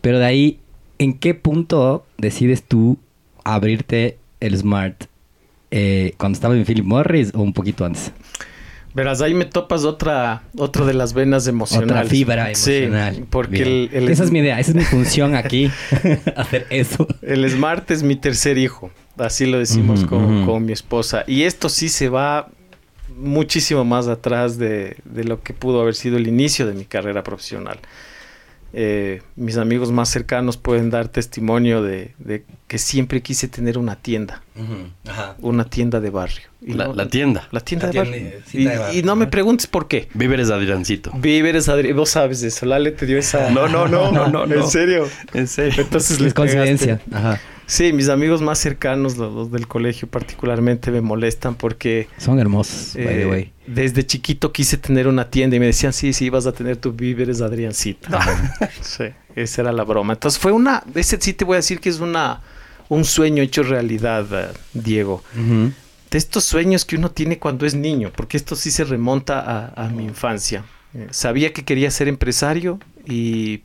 Pero de ahí, ¿en qué punto decides tú abrirte el Smart? Eh, ¿Cuando estaba en Philip Morris o un poquito antes? Verás, ahí me topas otra, otra de las venas emocionales. Otra fibra emocional. Sí, porque el, el- Esa es mi idea, esa es mi función aquí. hacer eso. el Smart es mi tercer hijo. Así lo decimos con, con mi esposa. Y esto sí se va muchísimo más atrás de, de lo que pudo haber sido el inicio de mi carrera profesional. Eh, mis amigos más cercanos pueden dar testimonio de, de que siempre quise tener una tienda, Ajá. una tienda de barrio. Y La, no- la tienda. la tienda La de tienda- barrio. de Y- barrio, y, no me preguntes por qué. Víveres Adriancito. Víveres, Adri, vos sabes eso. Lale te dio esa. No, no, no, no, no, no. En serio. En serio. Entonces Es les coincidencia. Ajá. Sí, mis amigos más cercanos, los, los del colegio particularmente, me molestan porque Son hermosos, by the eh, way. desde chiquito quise tener una tienda y me decían, sí, sí, vas a tener tu víveres Adriancito. sí, esa era la broma. Entonces fue una, ese sí te voy a decir que es una, un sueño hecho realidad, eh, Diego. De estos sueños que uno tiene cuando es niño, porque esto sí se remonta a, a mi infancia. Eh, sabía que quería ser empresario y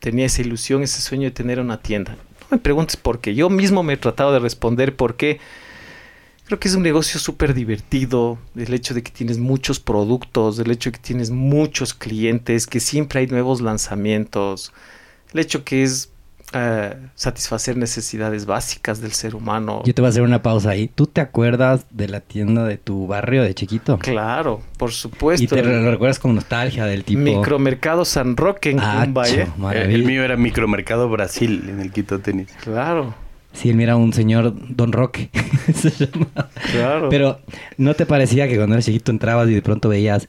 tenía esa ilusión, ese sueño de tener una tienda. No me preguntes por qué. Yo mismo me he tratado de responder por qué. Creo que es un negocio súper divertido. El hecho de que tienes muchos productos, el hecho de que tienes muchos clientes, que siempre hay nuevos lanzamientos. El hecho que es eh, satisfacer necesidades básicas del ser humano. Yo te voy a hacer una pausa ahí. ¿Tú te acuerdas de la tienda de tu barrio de chiquito? Claro, por supuesto. Y te lo recuerdas con nostalgia del tipo... Micromercado San Roque en Cumbaye. Eh. El mío era Micromercado Brasil en el Quito Tenis. Claro, Sí, él era un señor Don Roque. se llamaba. claro. Pero ¿no te parecía que cuando eras chiquito entrabas y de pronto veías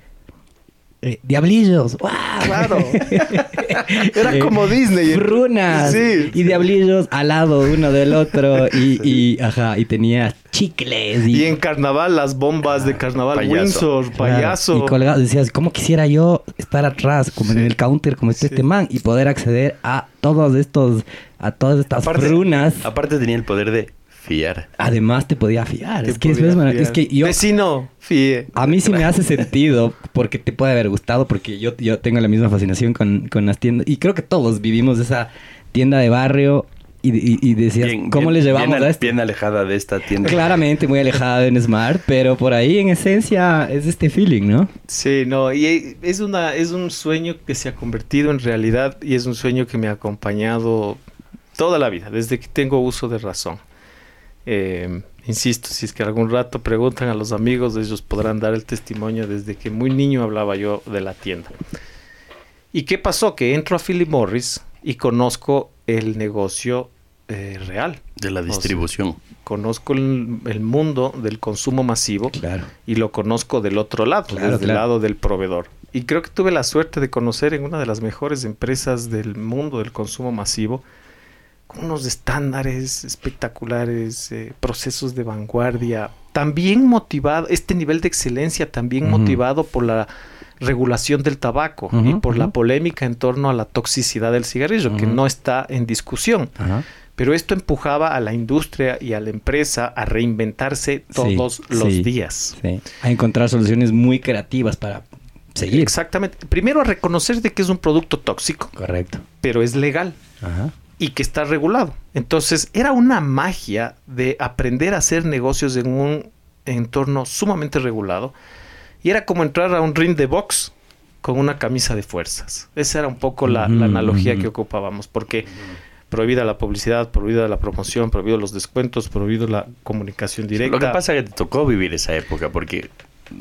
eh, diablillos? ¡Guau! Claro. Era Eh, como Disney. Frunas Sí. y diablillos al lado uno del otro y, y, ajá, y tenía chicles y, Y en carnaval, las bombas de carnaval payaso. Windsor, claro, payaso. y colgado decías, ¿cómo quisiera yo estar atrás como en el counter como está Sí. este man y poder acceder a todos estos a todas estas Aparte- frunas? Aparte tenía el poder de fiar. Además te podía fiar. Te Es que, podía es, fiar. es que yo Vecino, fíe. A mí sí me hace sentido porque te puede haber gustado porque yo, yo tengo la misma fascinación con, con las tiendas y creo que todos vivimos esa tienda de barrio y, y- y decías, Bien- ¿cómo bien- le llevamos bien, a al- esto? bien alejada de esta tienda. Claramente muy alejada de Smart, pero por ahí en esencia es este feeling, ¿no? Sí, no, y es, una, es un sueño que se ha convertido en realidad y es un sueño que me ha acompañado toda la vida, desde que tengo uso de razón. Eh, insisto, si es que algún rato preguntan a los amigos, ellos podrán dar el testimonio desde que muy niño hablaba yo de la tienda. ¿Y qué pasó? Que entro a Philip Morris y conozco el negocio eh, real. De la distribución. Conozco el, el mundo del consumo masivo Claro. y lo conozco del otro lado, Claro, desde el lado del proveedor. Y creo que tuve la suerte de conocer en una de las mejores empresas del mundo del consumo masivo, unos estándares espectaculares, eh, procesos de vanguardia, también motivado, este nivel de excelencia también motivado por la regulación del tabaco y por la polémica en torno a la toxicidad del cigarrillo, que no está en discusión. Pero esto empujaba a la industria y a la empresa a reinventarse todos Sí, los sí. días. Sí. A encontrar soluciones muy creativas para seguir. Exactamente. Primero a reconocer de que es un producto tóxico, Correcto. pero es legal Ajá. Y que está regulado. Entonces era una magia de aprender a hacer negocios en un entorno sumamente regulado. Y era como entrar a un ring de box con una camisa de fuerzas. Esa era un poco la, analogía que ocupábamos, porque prohibida la publicidad, prohibida la promoción, prohibido los descuentos, prohibido la comunicación directa. Lo que pasa es que te tocó vivir esa época porque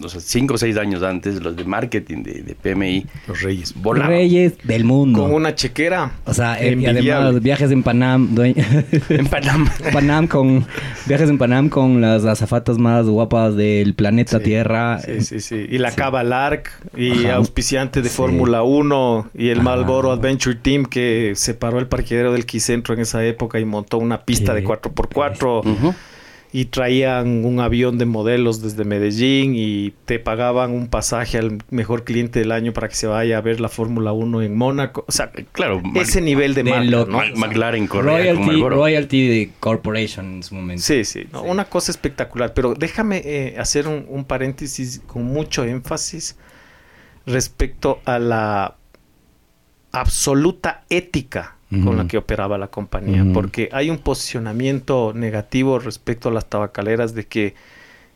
o sea, cinco o seis años antes los de marketing de, de PMI los reyes. volaban. Reyes del mundo. Con una chequera. O sea, eh, y además viajes en Panam, En Panamá. Panam con viajes en Panam con las azafatas más guapas del planeta Sí, Tierra. Sí, sí, sí. Y la Sí. Cava Lark y Ajá. auspiciante de Sí. Fórmula 1 y el Ajá. Marlboro Adventure Team que separó el parqueadero del Quicentro en esa época y montó una pista Sí. de 4x4 Ujú. Y traían un avión de modelos desde Medellín y te pagaban un pasaje al mejor cliente del año para que se vaya a ver la Fórmula 1 en Mónaco. O sea, Claro, ese nivel de, de marca, lo- ¿no? Ma- McLaren corría con Royalty. Royalty de Corporation en su momento. Sí, sí, no, una cosa espectacular. Pero déjame eh, hacer un, un paréntesis con mucho énfasis respecto a la absoluta ética con la que operaba la compañía, porque hay un posicionamiento negativo respecto a las tabacaleras de que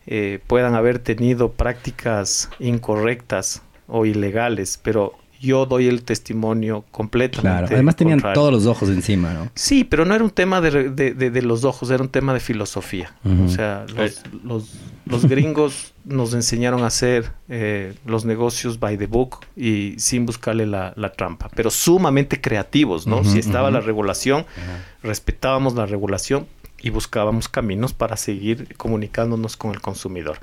eh, puedan haber tenido prácticas incorrectas o ilegales, pero Yo doy el testimonio completamente. Claro, además tenían contrario. todos los ojos encima, ¿no? Sí, pero no era un tema de, de- de- de los ojos, era un tema de filosofía. O sea, los, los- los gringos nos enseñaron a hacer eh, los negocios by the book y sin buscarle la, la trampa, pero sumamente creativos, ¿no? Si estaba la regulación, respetábamos la regulación y buscábamos caminos para seguir comunicándonos con el consumidor.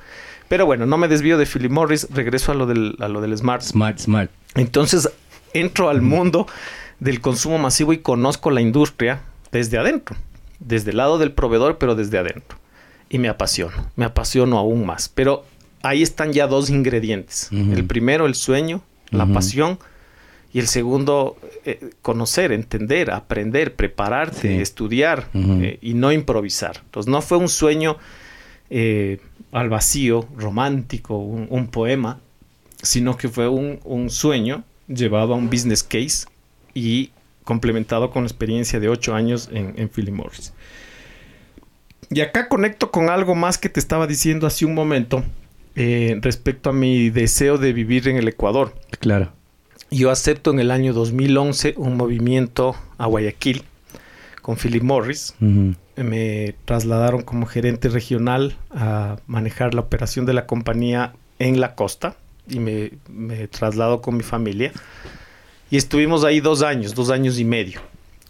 Pero bueno, no me desvío de Philip Morris, regreso a lo del, a lo del Smart. Smart, smart. Entonces entro al mundo del consumo masivo y conozco la industria desde adentro, desde el lado del proveedor, pero desde adentro. Y me apasiono, me apasiono aún más. Pero ahí están ya dos ingredientes. El primero, el sueño, la pasión. Y el segundo, eh, conocer, entender, aprender, prepararte, Sí. estudiar eh, y no improvisar. Entonces no fue un sueño eh, al vacío, romántico, un, un poema, sino que fue un, un sueño llevado a un business case y complementado con la experiencia de ocho años en, en Philip Morris. Y acá conecto con algo más que te estaba diciendo hace un momento eh, respecto a mi deseo de vivir en el Ecuador. Claro. Yo acepto en el año 2011 un movimiento a Guayaquil con Philip Morris. Ujú. Me trasladaron como gerente regional a manejar la operación de la compañía en la costa y me, me traslado con mi familia. Y estuvimos ahí dos años, dos años y medio.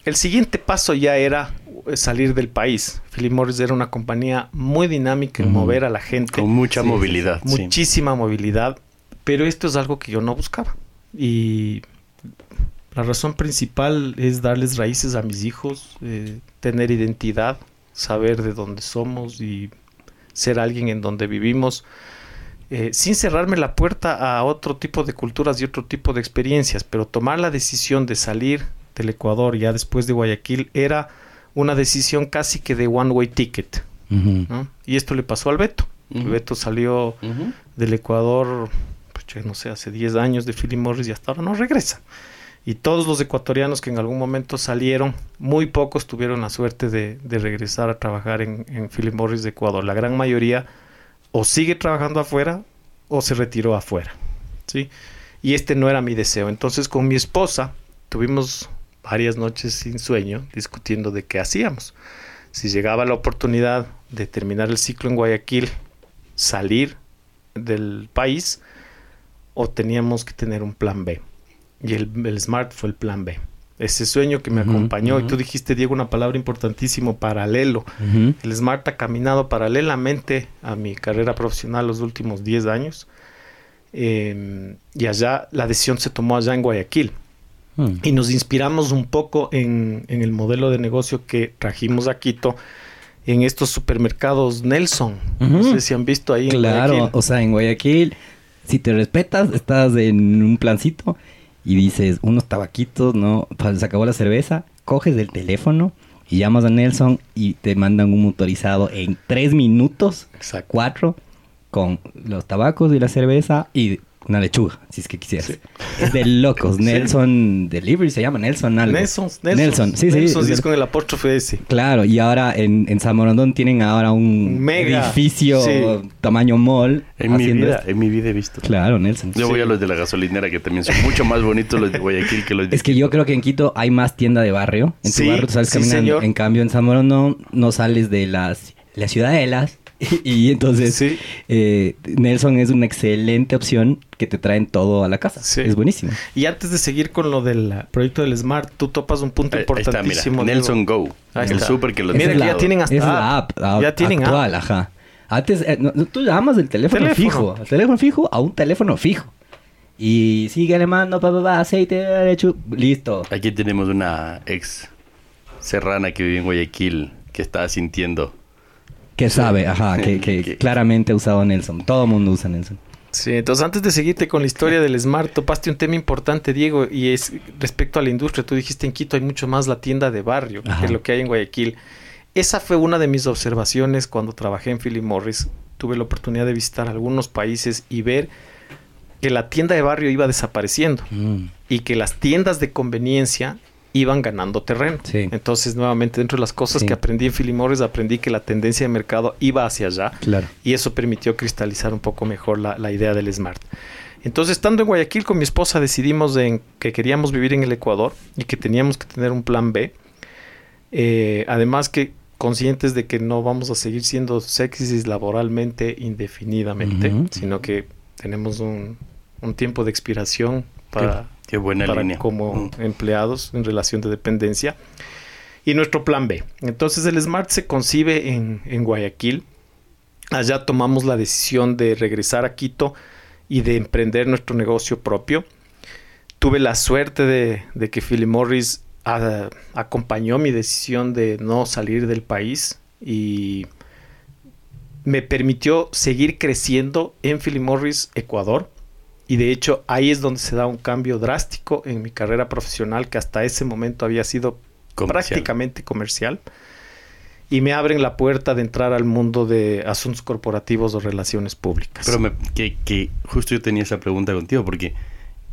El siguiente paso ya era eh, salir del país. Philip Morris era una compañía muy dinámica en Ujú. mover a la gente Con mucha Sí, movilidad. sí. muchísima movilidad, pero esto es algo que yo no buscaba. Y la razón principal es darles raíces a mis hijos, eh, tener identidad, saber de dónde somos y ser alguien en donde vivimos, eh, sin cerrarme la puerta a otro tipo de culturas y otro tipo de experiencias, pero tomar la decisión de salir del Ecuador ya después de Guayaquil era una decisión casi que de one way ticket. ¿no? Y esto le pasó al Beto. El. Beto salió del Ecuador, pues, no sé, hace 10 años de Philip Morris y hasta ahora no regresa. Y todos los ecuatorianos que en algún momento salieron, muy pocos tuvieron la suerte de, regresar a trabajar en, en Philip Morris de Ecuador. La gran mayoría o sigue trabajando afuera o se retiró afuera. ¿sí? Y este no era mi deseo. Entonces con mi esposa tuvimos varias noches sin sueño discutiendo de qué hacíamos. Si llegaba la oportunidad de terminar el ciclo en Guayaquil, salir del país o teníamos que tener un plan B. Y el, el Smart fue el plan B. Ese sueño que me Ujú, acompañó, y ujú. tú dijiste, Diego, una palabra importantísima, paralelo. Ujú. El Smart ha caminado paralelamente a mi carrera profesional los últimos 10 años. Eh, y allá, la decisión se tomó allá en Guayaquil. Mm. Y nos inspiramos un poco en, en el modelo de negocio que trajimos a Quito en estos supermercados Nelson. No sé si han visto ahí en Claro, Guayaquil. o sea, en Guayaquil, si te respetas, estás en un plancito y dices unos tabaquitos, ¿no? Se acabó la cerveza, coges el teléfono y llamas a Nelson y te mandan un motorizado en tres minutos, Exacto. cuatro, con los tabacos y la cerveza y una lechuga, si es que quisieras. Es de locos. Nelson Delivery se llama Nelson algo. Nelson, Nelson, Nelson, sí, sí. Nelson, es sí, es con el apóstrofe ese. Claro, y ahora en, en San Morondón tienen ahora un Mega, edificio sí. tamaño mall. En mi vida, esto. en mi vida he visto. Claro, Nelson. Yo voy a los de la gasolinera que también son mucho más bonitos los de Guayaquil que los de Es que yo creo que en Quito hay más tienda de barrio. En tu barrio tú sales sí, caminando. señor. En cambio, en San Morondón no sales de las, las ciudadelas. Y, entonces Sí. eh, Nelson es una excelente opción que te traen todo a la casa. Sí. Es buenísimo. Y antes de seguir con lo del proyecto del Smart, tú topas un punto Ahí- ahí está, mira, importantísimo. Nelson Go. Ahí el súper que lo Mira que es ya tienen hasta es la app, Ya tienen actual, app. ajá. Antes, eh, no- tú llamas del teléfono, Teléfono. fijo, al teléfono fijo a un teléfono fijo. Y sigue mando, pa, pa, pa, aceite, lechu, listo. Aquí tenemos una ex serrana que vive en Guayaquil que está sintiendo. Que sabe, ajá, que, que Que- claramente ha usado Nelson. Todo el mundo usa Nelson. Sí, entonces antes de seguirte con la historia del Smart, topaste un tema importante, Diego, y es respecto a la industria. Tú dijiste en Quito hay mucho más la tienda de barrio Ajá. que lo que hay en Guayaquil. Esa fue una de mis observaciones cuando trabajé en Philip Morris. Tuve la oportunidad de visitar algunos países y ver que la tienda de barrio iba desapareciendo Mm. y que las tiendas de conveniencia iban ganando terreno. Sí. Entonces, nuevamente, dentro de las cosas Sí. que aprendí en Philip Morris, aprendí que la tendencia de mercado iba hacia allá Claro. y eso permitió cristalizar un poco mejor la, la idea del Smart. Entonces, estando en Guayaquil con mi esposa, decidimos en que queríamos vivir en el Ecuador y que teníamos que tener un plan B. Eh, además que conscientes de que no vamos a seguir siendo sexys laboralmente indefinidamente, sino que tenemos un, un tiempo de expiración para, Qué buena para línea. como Mm. empleados en relación de dependencia. Y nuestro plan B. Entonces el Smart se concibe en, en Guayaquil. Allá tomamos la decisión de regresar a Quito y de emprender nuestro negocio propio. Tuve la suerte de, de que Philip Morris ah, acompañó mi decisión de no salir del país y me permitió seguir creciendo en Philip Morris Ecuador. Y de hecho ahí es donde se da un cambio drástico en mi carrera profesional que hasta ese momento había sido Comercial. prácticamente comercial. Y me abren la puerta de entrar al mundo de asuntos corporativos o relaciones públicas. Pero me- que, que justo yo tenía esa pregunta contigo, porque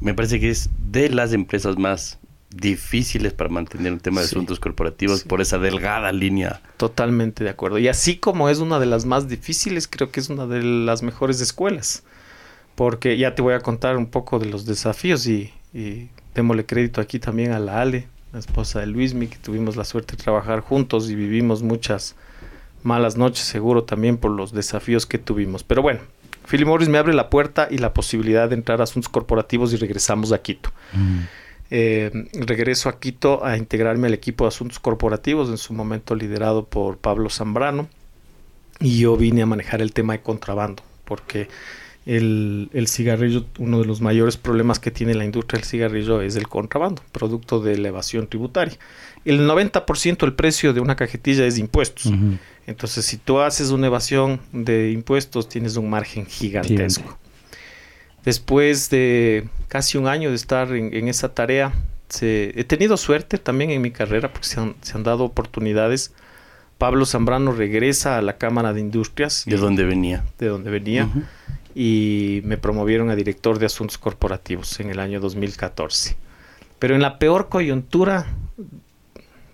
me parece que es de las empresas más difíciles para mantener un tema de Sí. asuntos corporativos Sí. por esa delgada línea. Totalmente de acuerdo. Y así como es una de las más difíciles, creo que es una de las mejores escuelas. Porque ya te voy a contar un poco de los desafíos y, y démosle crédito aquí también a la Ale, la esposa de Luismi, que tuvimos la suerte de trabajar juntos y vivimos muchas malas noches seguro también por los desafíos que tuvimos. Pero bueno, Philip Morris me abre la puerta y la posibilidad de entrar a asuntos corporativos y regresamos a Quito. Eh, regreso a Quito a integrarme al equipo de asuntos corporativos, en su momento liderado por Pablo Zambrano, y yo vine a manejar el tema de contrabando, porque el, el cigarrillo, uno de los mayores problemas que tiene la industria del cigarrillo es el contrabando, producto de la evasión tributaria. El 90% del precio de una cajetilla es de impuestos. Entonces, si tú haces una evasión de impuestos, tienes un margen gigantesco. Gigante. Después de casi un año de estar en, en esa tarea, se- he tenido suerte también en mi carrera porque se han, se han dado oportunidades. Pablo Zambrano regresa a la Cámara de Industrias, ¿De dónde venía? de donde venía, y me promovieron a director de asuntos corporativos en el año 2014. Pero en la peor coyuntura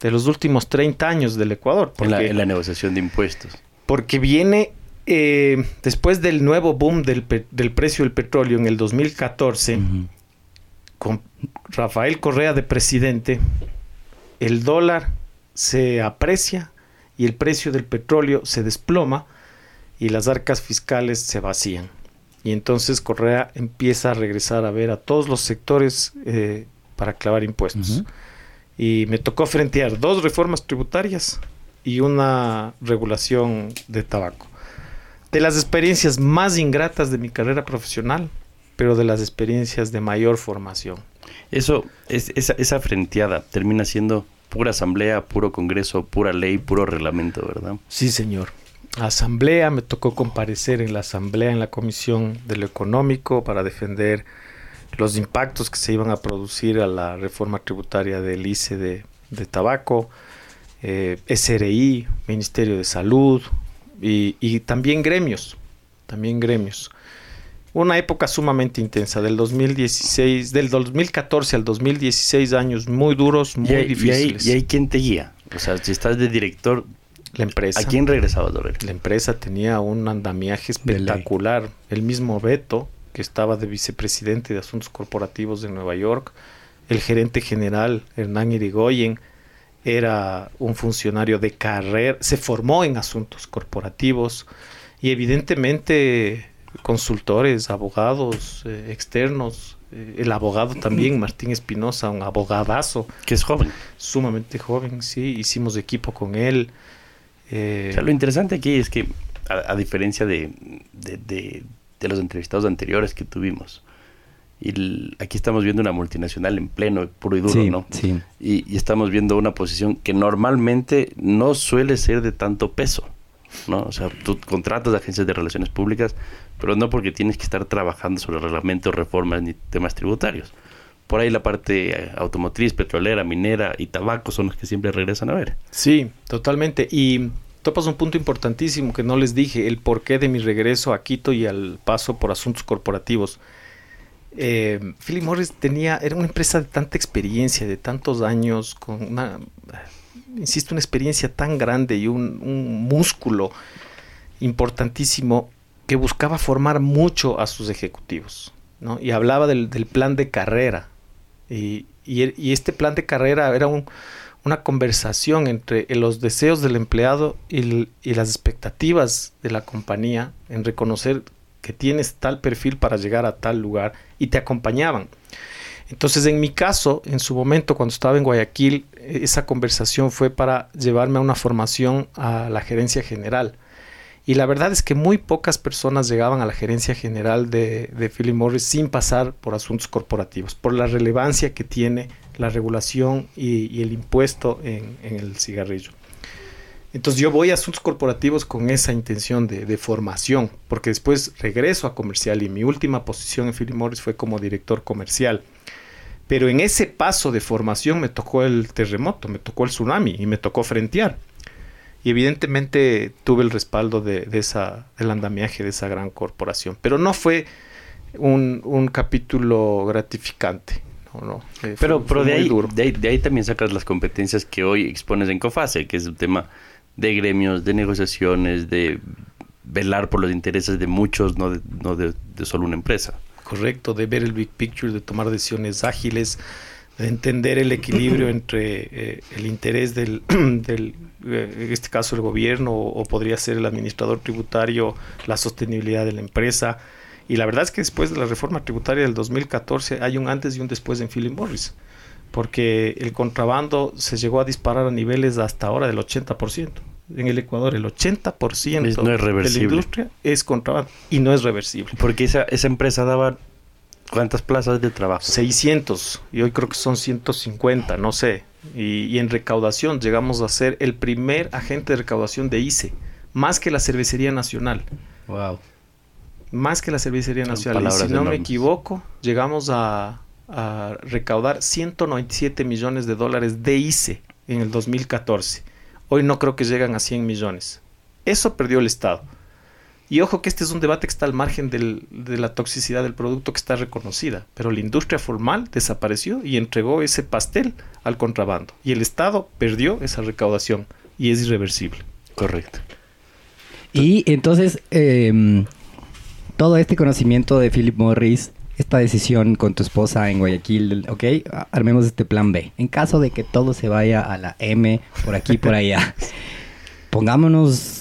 de los últimos 30 años del Ecuador. En la, porque- en la negociación de impuestos. porque viene eh, después del nuevo boom del, del precio del petróleo en el 2014, Ujú. con Rafael Correa de presidente, el dólar se aprecia y el precio del petróleo se desploma y las arcas fiscales se vacían. Y entonces Correa empieza a regresar a ver a todos los sectores eh, para clavar impuestos. Y me tocó frentear dos reformas tributarias y una regulación de tabaco. De las experiencias más ingratas de mi carrera profesional, pero de las experiencias de mayor formación. Eso, es, esa, esa frenteada termina siendo pura asamblea, puro congreso, pura ley, puro reglamento, ¿verdad? Sí, señor. Asamblea, me tocó comparecer en la asamblea, en la comisión de lo económico para defender los impactos que se iban a producir a la reforma tributaria del ICE de, tabaco, eh, SRI, Ministerio de Salud y también gremios, también gremios. Una época sumamente intensa, del 2016, del 2014 al 2016, años muy duros, muy y, hay, y, hay, difíciles. y hay quien te guía. O sea, si estás de director, la empresa. ¿a quién regresabas a ver? La empresa tenía un andamiaje espectacular. El mismo Beto, que estaba de vicepresidente de Asuntos Corporativos de Nueva York, el gerente general Hernán Irigoyen, era un funcionario de carrera, se formó en asuntos corporativos y evidentemente consultores, abogados eh, externos, eh, el abogado también, Martín Espinosa, un abogadazo, Que es joven. sumamente joven, sí, hicimos equipo con él. eh, O sea, lo interesante aquí es que, a, a diferencia de, de, de- de los entrevistados anteriores que tuvimos, y el- aquí estamos viendo una multinacional en pleno, puro y duro, Sí, ¿no? sí. Y, y estamos viendo una posición que normalmente no suele ser de tanto peso, ¿no? O sea, tú contratas agencias de relaciones públicas, pero no porque tienes que estar trabajando sobre reglamentos, reformas ni temas tributarios. Por ahí la parte eh, automotriz, petrolera, minera y tabaco son los que siempre regresan a ver. Sí, totalmente. Y topas un punto importantísimo que no les dije, el porqué de mi regreso a Quito y al paso por asuntos corporativos. Eh, Philip Morris tenía, era una empresa de tanta experiencia, de tantos años, con una, insisto, una experiencia tan grande y un, un músculo importantísimo que buscaba formar mucho a sus ejecutivos. ¿no? Y hablaba del, plan de carrera. Y, este plan de carrera era una conversación entre los deseos del empleado y, y, las expectativas de la compañía en reconocer que tienes tal perfil para llegar a tal lugar y te acompañaban. Entonces, en mi caso, en su momento, cuando estaba en Guayaquil, esa conversación fue para llevarme a una formación a la gerencia general. Y la verdad es que muy pocas personas llegaban a la gerencia general de, de Philip Morris sin pasar por asuntos corporativos, por la relevancia que tiene la regulación y, el impuesto en, el cigarrillo. Entonces yo voy a asuntos corporativos con esa intención de, de, formación, porque después regreso a comercial y mi última posición en Philip Morris fue como director comercial. Pero en ese paso de formación me tocó el terremoto, me tocó el tsunami y me tocó frentear. Y evidentemente tuve el respaldo de, esa, del andamiaje de esa gran corporación. Pero no fue un, capítulo gratificante. No, eh, pero pero de, ahí, de, ahí, también sacas las competencias que hoy expones en COFASE, que es un tema de gremios, de negociaciones, de velar por los intereses de muchos, no de, no de solo una empresa correcto, de ver el big picture, de tomar decisiones ágiles, de entender el equilibrio entre eh, el interés del, del eh, en este caso el gobierno o, podría ser el administrador tributario, la sostenibilidad de la empresa. Y la verdad es que después de la reforma tributaria del 2014 hay un antes y un después en Philip Morris, porque el contrabando se llegó a disparar a niveles hasta ahora del 80% en el Ecuador el 80% no es de la industria es contrabando y no es reversible. Porque esa, esa empresa daba cuántas plazas de trabajo? 600 y hoy creo que son 150, no sé. Y, en recaudación llegamos a ser el primer agente de recaudación de ICE, más que la Cervecería Nacional. Wow. Más que la Cervecería Nacional. Y si no me equivoco, llegamos a, a recaudar 197 millones de dólares de ICE en el 2014 Hoy no creo que llegan a 100 millones. Eso perdió el Estado. Y ojo que este es un debate que está al margen de la toxicidad del producto que está reconocida, pero la industria formal desapareció y entregó ese pastel al contrabando. Y el Estado perdió esa recaudación y es irreversible. Correcto. Y entonces, em, todo este conocimiento de Philip Morris, esta decisión con tu esposa en Guayaquil, ok, armemos este plan B. En caso de que todo se vaya a la M, por aquí, por allá, pongámonos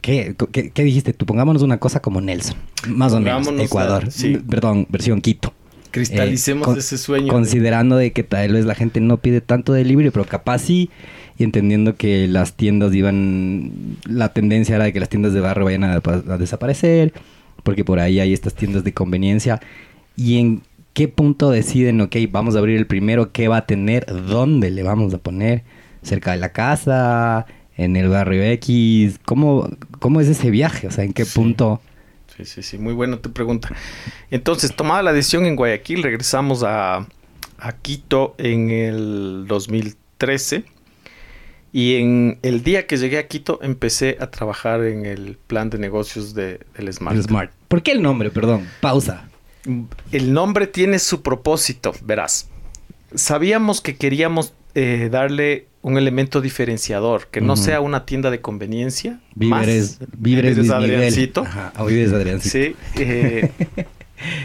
¿Qué, dijiste tú? Pongámonos una cosa como Nelson, más o menos, Ecuador. Perdón, versión Quito. Cristalicemos eh, ese sueño. Considerando de que tal vez la gente no pide tanto delivery, pero capaz sí, y entendiendo que las tiendas iban, la tendencia era de que las tiendas de barrio vayan a, a desaparecer, porque por ahí hay estas tiendas de conveniencia. ¿Y en qué punto deciden, ok, vamos a abrir el primero, qué va a tener, dónde le vamos a poner? ¿Cerca de la casa? en el barrio X? ¿Cómo, cómo es ese viaje? O sea, ¿en qué punto? Sí, sí, sí, muy buena tu pregunta. Entonces, tomada la decisión en Guayaquil, regresamos a, Quito en el 2013. Y en el día que llegué a Quito empecé a trabajar en el plan de negocios de, del Smart. Smart. ¿Por qué el nombre? Perdón, pausa. El nombre tiene su propósito, verás. Sabíamos que queríamos eh, darle un elemento diferenciador, que no sea una tienda de conveniencia. Víveres, víveres, víveres Adriancito. Ajá, víveres Adriancito. Sí. Eh,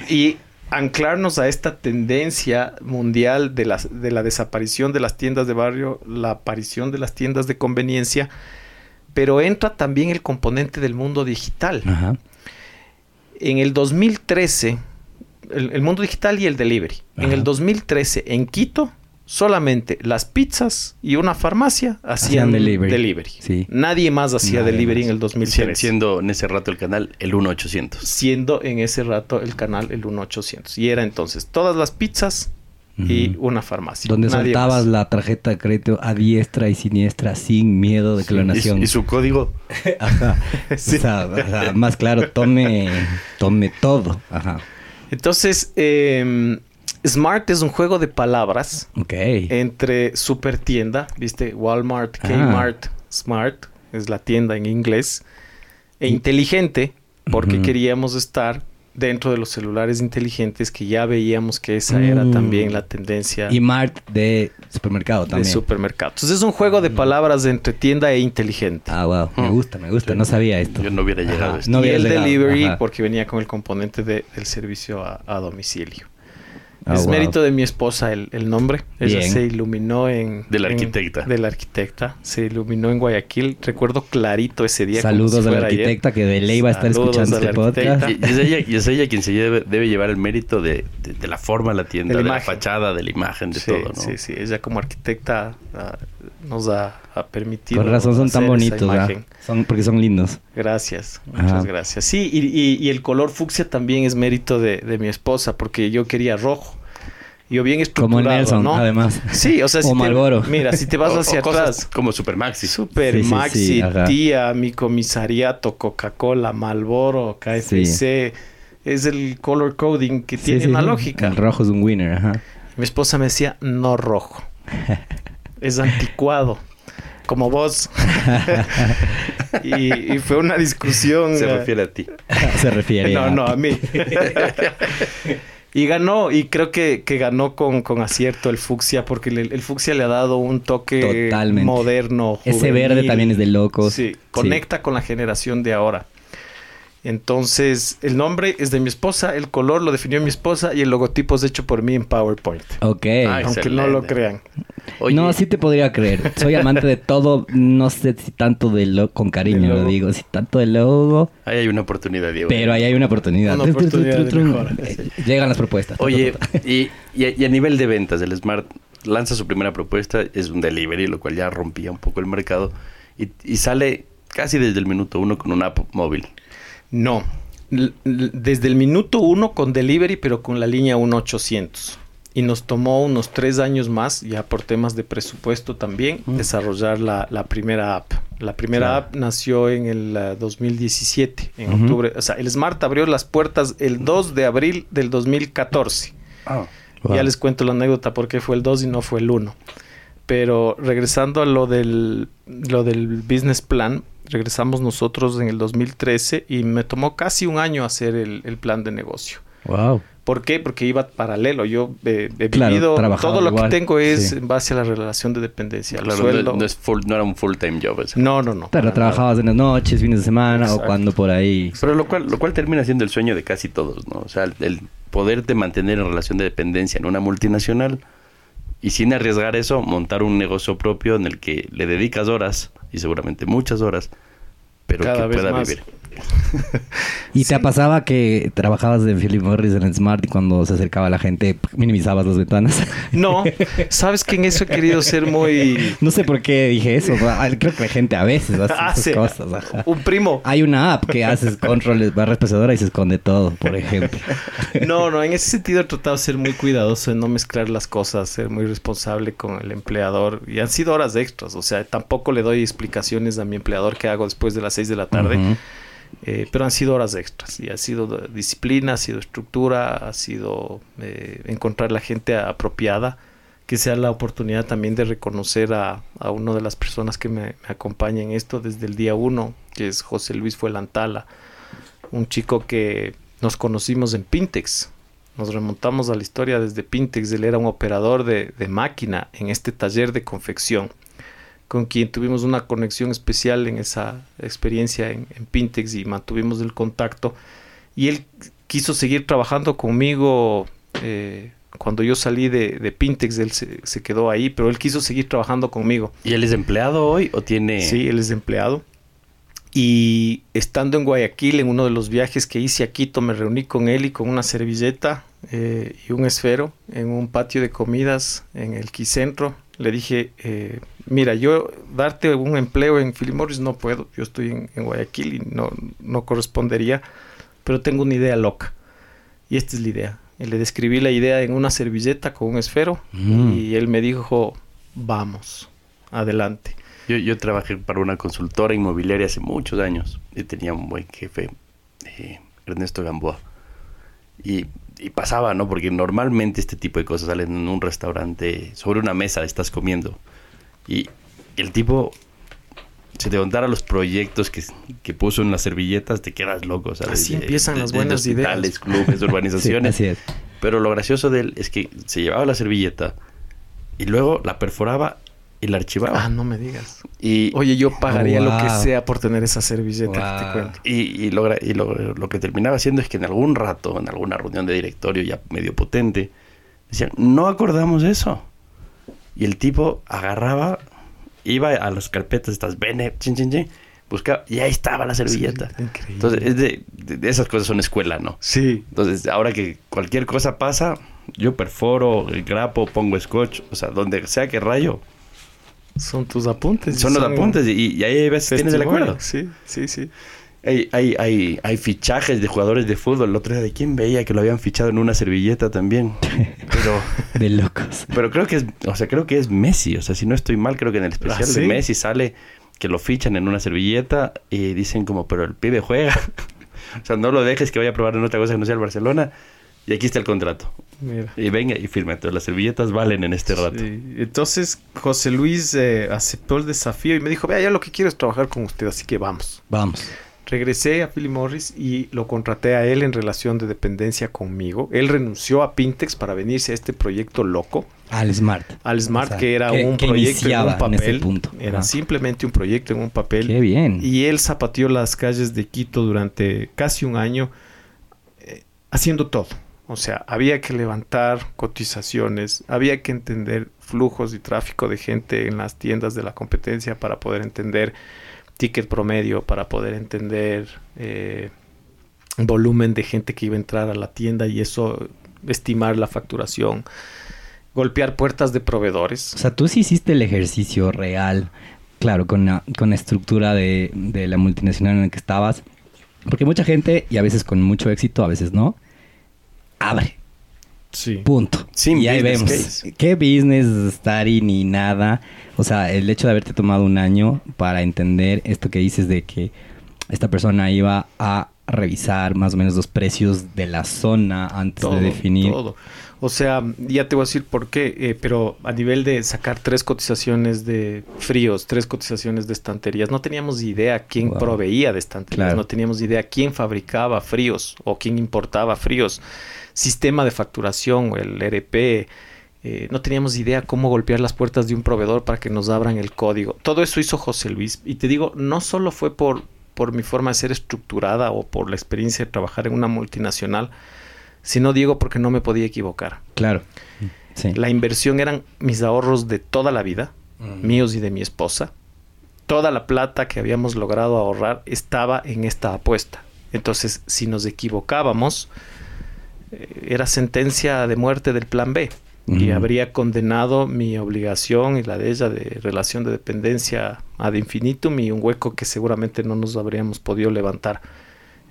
y anclarnos a esta tendencia mundial de, de la desaparición de las tiendas de barrio, la aparición de las tiendas de conveniencia, pero entra también el componente del mundo digital. Ajá. En el 2013, el, mundo digital y el delivery. En el 2013, en Quito, solamente las pizzas y una farmacia hacían, delivery. Nadie más hacía delivery en el 2013. Siendo en ese rato el canal el 1800. Siendo en ese rato el canal el 1800. Y era entonces todas las pizzas y una farmacia. Donde soltabas la tarjeta de crédito a diestra y siniestra sin miedo de clonación. ¿Y, su código? Ajá. más claro, tome, tome todo. Ajá. Entonces, eh, Smart es un juego de palabras entre super tienda, ¿viste? Walmart, ah. Kmart, Smart, es la tienda en inglés, e inteligente, porque queríamos estar dentro de los celulares inteligentes que ya veíamos que esa era Mm. también la tendencia Y Mart de supermercado de también. supermercados. Entonces es un juego de palabras entre tienda e inteligente. Ah, wow. Me Mm. gusta, me gusta. No sabía esto. Yo no hubiera llegado Ajá, a esto. no y el llegado, delivery ajá. porque venía con el componente de- del servicio a, a domicilio. Ah, es wow. mérito de mi esposa el, el nombre. Ella Bien. se iluminó en... De la en- arquitecta. de la arquitecta. Se iluminó en Guayaquil. Recuerdo clarito ese día. Saludos si a la ayer. arquitecta que de ley va a estar Saludos escuchando a este podcast. Y, y es ella, y es ella quien se debe, debe llevar el mérito de, de- de la forma de la tienda, De de la fachada, de la imagen, de sí, todo, ¿no? sí, sí. Ella como arquitecta nos ha, ha permitido. Con razón son tan bonitos, imagen. son, porque son lindos. Gracias, Ajá. muchas gracias. Sí, y, y- y el color fucsia también es mérito de, de mi esposa, porque yo quería rojo. Yo bien estructurado, Como Nelson, ¿no? además. Sí, o sea, O si te- mira, si te vas O- hacia o cosas atrás, como Super Maxi. Super Sí, sí, Maxi, sí, ajá. Tía, mi comisariato, Coca-Cola, Malboro, KFC, es el color coding que Sí, tiene sí, una sí. lógica. El rojo es un winner, ajá. Mi esposa me decía, no rojo. es anticuado. Como vos. y, y fue una discusión. Se eh, refiere a ti. Se refiere no, a... no, a mí. y ganó, y creo que, que ganó con, con acierto el fucsia, porque le- el fucsia le ha dado un toque Totalmente. moderno. Ese verde también es de locos. Sí, conecta con la generación de ahora. Entonces, el nombre es de mi esposa, el color lo definió mi esposa y el logotipo es hecho por mí en PowerPoint. Ok. Ay, aunque no lo crean. Oye, No, sí te podría creer. Soy amante de todo. No sé si tanto de logo, con cariño lo digo, si tanto de logo. ahí hay una oportunidad, Diego. Pero ahí hay una oportunidad. Una Tru, tru, tru, oportunidad tru, tru. de mejora. Llegan las propuestas. Oye, y, y a- y a nivel de ventas, el Smart lanza su primera propuesta, es un delivery, lo cual ya rompía un poco el mercado, y, y sale casi desde el minuto uno con una app móvil. No. L- Desde el minuto uno con delivery, pero con la línea 1800. Y nos tomó unos tres años más, ya por temas de presupuesto también, Mm. desarrollar la, la primera app. La primera Claro. app nació en el eh, 2017, en Ujú. octubre. O sea, el Smart abrió las puertas el 2 de abril del 2014. Wow. Ya les cuento la anécdota porque fue el 2 y no fue el 1. Pero regresando a lo del, lo del business plan, regresamos nosotros en el 2013 y me tomó casi un año hacer el, el plan de negocio. Wow. ¿Por qué? Porque iba paralelo. Yo eh, he Claro, vivido, todo lo igual, que tengo es sí. en base a la relación de dependencia, Claro, sueldo. no, no es full- no era un full-time job. ese. no, no, no. Pero trabajabas en las noches, fines de semana Exacto. o cuando por ahí. Pero lo cual, lo cual termina siendo el sueño de casi todos, ¿no? O sea, el, el poderte mantener en relación de dependencia en una multinacional y sin arriesgar eso, montar un negocio propio en el que le dedicas horas, y seguramente muchas horas, pero Cada que pueda vivir. ¿Y te pasaba que trabajabas en Philip Morris en el Smart y cuando se acercaba la gente minimizabas las ventanas? No, sabes que en eso he querido ser muy... no sé por qué dije eso. Ah, Creo que la gente a veces hace Hace esas cosas. ajá. un primo. Hay una app que haces controles, barra espaciadora y se esconde todo, por ejemplo. No, no, en ese sentido he tratado de ser muy cuidadoso, de no mezclar las cosas, ser muy responsable con el empleador. Y han sido horas extras, o sea, tampoco le doy explicaciones a mi empleador que hago después de las 6 de la tarde. Eh, pero han sido horas extras. Y ha sido disciplina, ha sido estructura, ha sido eh, encontrar la gente apropiada, que sea la oportunidad también de reconocer a, a una de las personas que me, me acompaña en esto desde el día uno, que es José Luis Fuelantala, un chico que nos conocimos en Pintex. Nos remontamos a la historia desde Pintex. Él era un operador de, de máquina en este taller de confección, con quien tuvimos una conexión especial en esa experiencia en, en Pintex y mantuvimos el contacto. Y él quiso seguir trabajando conmigo. eh, cuando yo salí de, de Pintex, él se, se quedó ahí, pero él quiso seguir trabajando conmigo. ¿Y él es empleado hoy o tiene...? Sí, él es empleado. Y estando en Guayaquil, en uno de los viajes que hice a Quito, me reuní con él y con una servilleta eh, y un esfero en un patio de comidas en el Quicentro. Le dije, eh, mira, yo darte un empleo en Philip Morris no puedo. Yo estoy en, en Guayaquil y no, no correspondería, pero tengo una idea loca. Y esta es la idea. Y le describí la idea en una servilleta con un esfero Mm. y él me dijo, vamos, adelante. Yo, yo trabajé para una consultora inmobiliaria hace muchos años y tenía un buen jefe, eh, Ernesto Gamboa. Y, y pasaba, ¿no? Porque normalmente este tipo de cosas salen en un restaurante, sobre una mesa estás comiendo. Y el tipo si te contara los proyectos que, que puso en las servilletas, te quedas loco. ¿sabes? Así De- empiezan de- las de buenas ideas. clubes, Sí, urbanizaciones. así es. Pero lo gracioso de él es que se llevaba la servilleta y luego la perforaba y la archivaba. Ah, no me digas. Y, Oye, yo pagaría lo que Wow. sea por tener esa servilleta que Wow. te cuento. y, y lo, y lo- lo que terminaba haciendo es que en algún rato, en alguna reunión de directorio ya medio potente, decían, no acordamos eso. Y el tipo agarraba, iba a las carpetas estas, bene, chin, chin, chin, buscaba, y ahí estaba la servilleta. Sí, increíble. Entonces, es de, de- de esas cosas son escuela, ¿no? Sí, Entonces, ahora que cualquier cosa pasa, yo perforo, grapo, pongo scotch, o sea, donde sea que rayo, son tus apuntes. son los apuntes y, y ahí veces tienes el acuerdo. Sí, sí, sí. Hay, hay, hay, hay fichajes de jugadores de fútbol. El otro día, ¿de quién veía que lo habían fichado en una servilleta también? Pero, De locos. pero creo que es, o sea, creo que es Messi. O sea, si no estoy mal, creo que en el especial ¿Ah, sí? de Messi sale que lo fichan en una servilleta y dicen como, pero el pibe juega. o sea, no lo dejes que vaya a probar en otra cosa que no sea el Barcelona. Y aquí está el contrato. Mira. Y venga y firma. Entonces las servilletas valen en este rato. Sí. Entonces José Luis eh, aceptó el desafío y me dijo, vea, ya lo que quiero es trabajar con usted, así que vamos. Vamos. Regresé a Philip Morris y lo contraté a él en relación de dependencia conmigo. Él renunció a Pintex para venirse a este proyecto loco, Al Smart. al Smart, O sea, que era que- un que proyecto en un en ese papel. punto. Era simplemente un proyecto en un papel. Qué bien. Y él zapateó las calles de Quito durante casi un año eh, haciendo todo. O sea, había que levantar cotizaciones, había que entender flujos y tráfico de gente en las tiendas de la competencia para poder entender ticket promedio, para poder entender eh, volumen de gente que iba a entrar a la tienda y eso estimar la facturación, golpear puertas de proveedores. O sea, tú sí hiciste el ejercicio real, claro, con la, con la estructura de, de la multinacional en la que estabas. Porque mucha gente, y a veces con mucho éxito, a veces no, abre. Sí. Punto. Sin y ahí vemos. case. ¿Qué business study ni nada? O sea, el hecho de haberte tomado un año para entender esto que dices de que esta persona iba a revisar más o menos los precios de la zona antes todo, de definir. todo. O sea, ya te voy a decir por qué, eh, pero a nivel de sacar tres cotizaciones de fríos, tres cotizaciones de estanterías, no teníamos idea quién Wow. proveía de estanterías, Claro. no teníamos idea quién fabricaba fríos o quién importaba fríos, sistema de facturación, el ERP, eh, no teníamos idea cómo golpear las puertas de un proveedor para que nos abran el código. Todo eso hizo José Luis. Y te digo, no solo fue por, por mi forma de ser estructurada o por la experiencia de trabajar en una multinacional, sino Diego porque no me podía equivocar. Claro. Sí. La inversión eran mis ahorros de toda la vida, míos y de mi esposa. Toda la plata que habíamos logrado ahorrar estaba en esta apuesta. Entonces, si nos equivocábamos, era sentencia de muerte del plan B. Y habría condenado mi obligación y la de ella de relación de dependencia ad infinitum y un hueco que seguramente no nos habríamos podido levantar.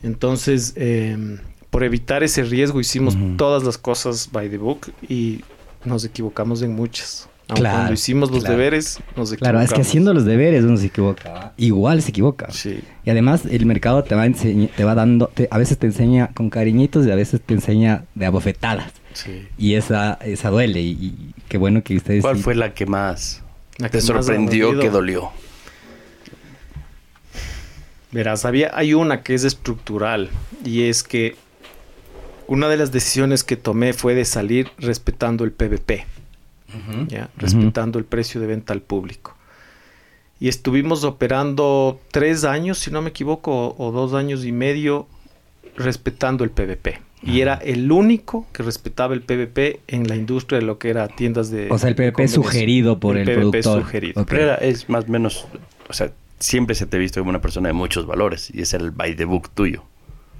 Entonces, eh, por evitar ese riesgo, hicimos todas las cosas by the book y nos equivocamos en muchas. Aun Claro, cuando hicimos los claro. deberes, nos equivocamos. Claro, es que haciendo los deberes uno se equivoca. Igual se equivoca. Sí. Y además el mercado te va, enseña- te va dando, te- a veces te enseña con cariñitos y a veces te enseña de abofetadas. Sí. Y esa, esa duele. Y, y qué bueno que ustedes... ¿Cuál sí- fue la que más La que te más sorprendió dolido. que dolió? Verás, había, hay una que es estructural y es que una de las decisiones que tomé fue de salir respetando el PVP, ¿ya? respetando el precio de venta al público. Y estuvimos operando tres años, si no me equivoco, o, o dos años y medio respetando el PVP. Y era el único que respetaba el PVP en la industria de lo que era tiendas de... O sea, el PVP sugerido por el, PVP productor. sugerido. Ok. Pero era- es más o menos, o sea, siempre se te ha visto como una persona de muchos valores y es el by the book tuyo.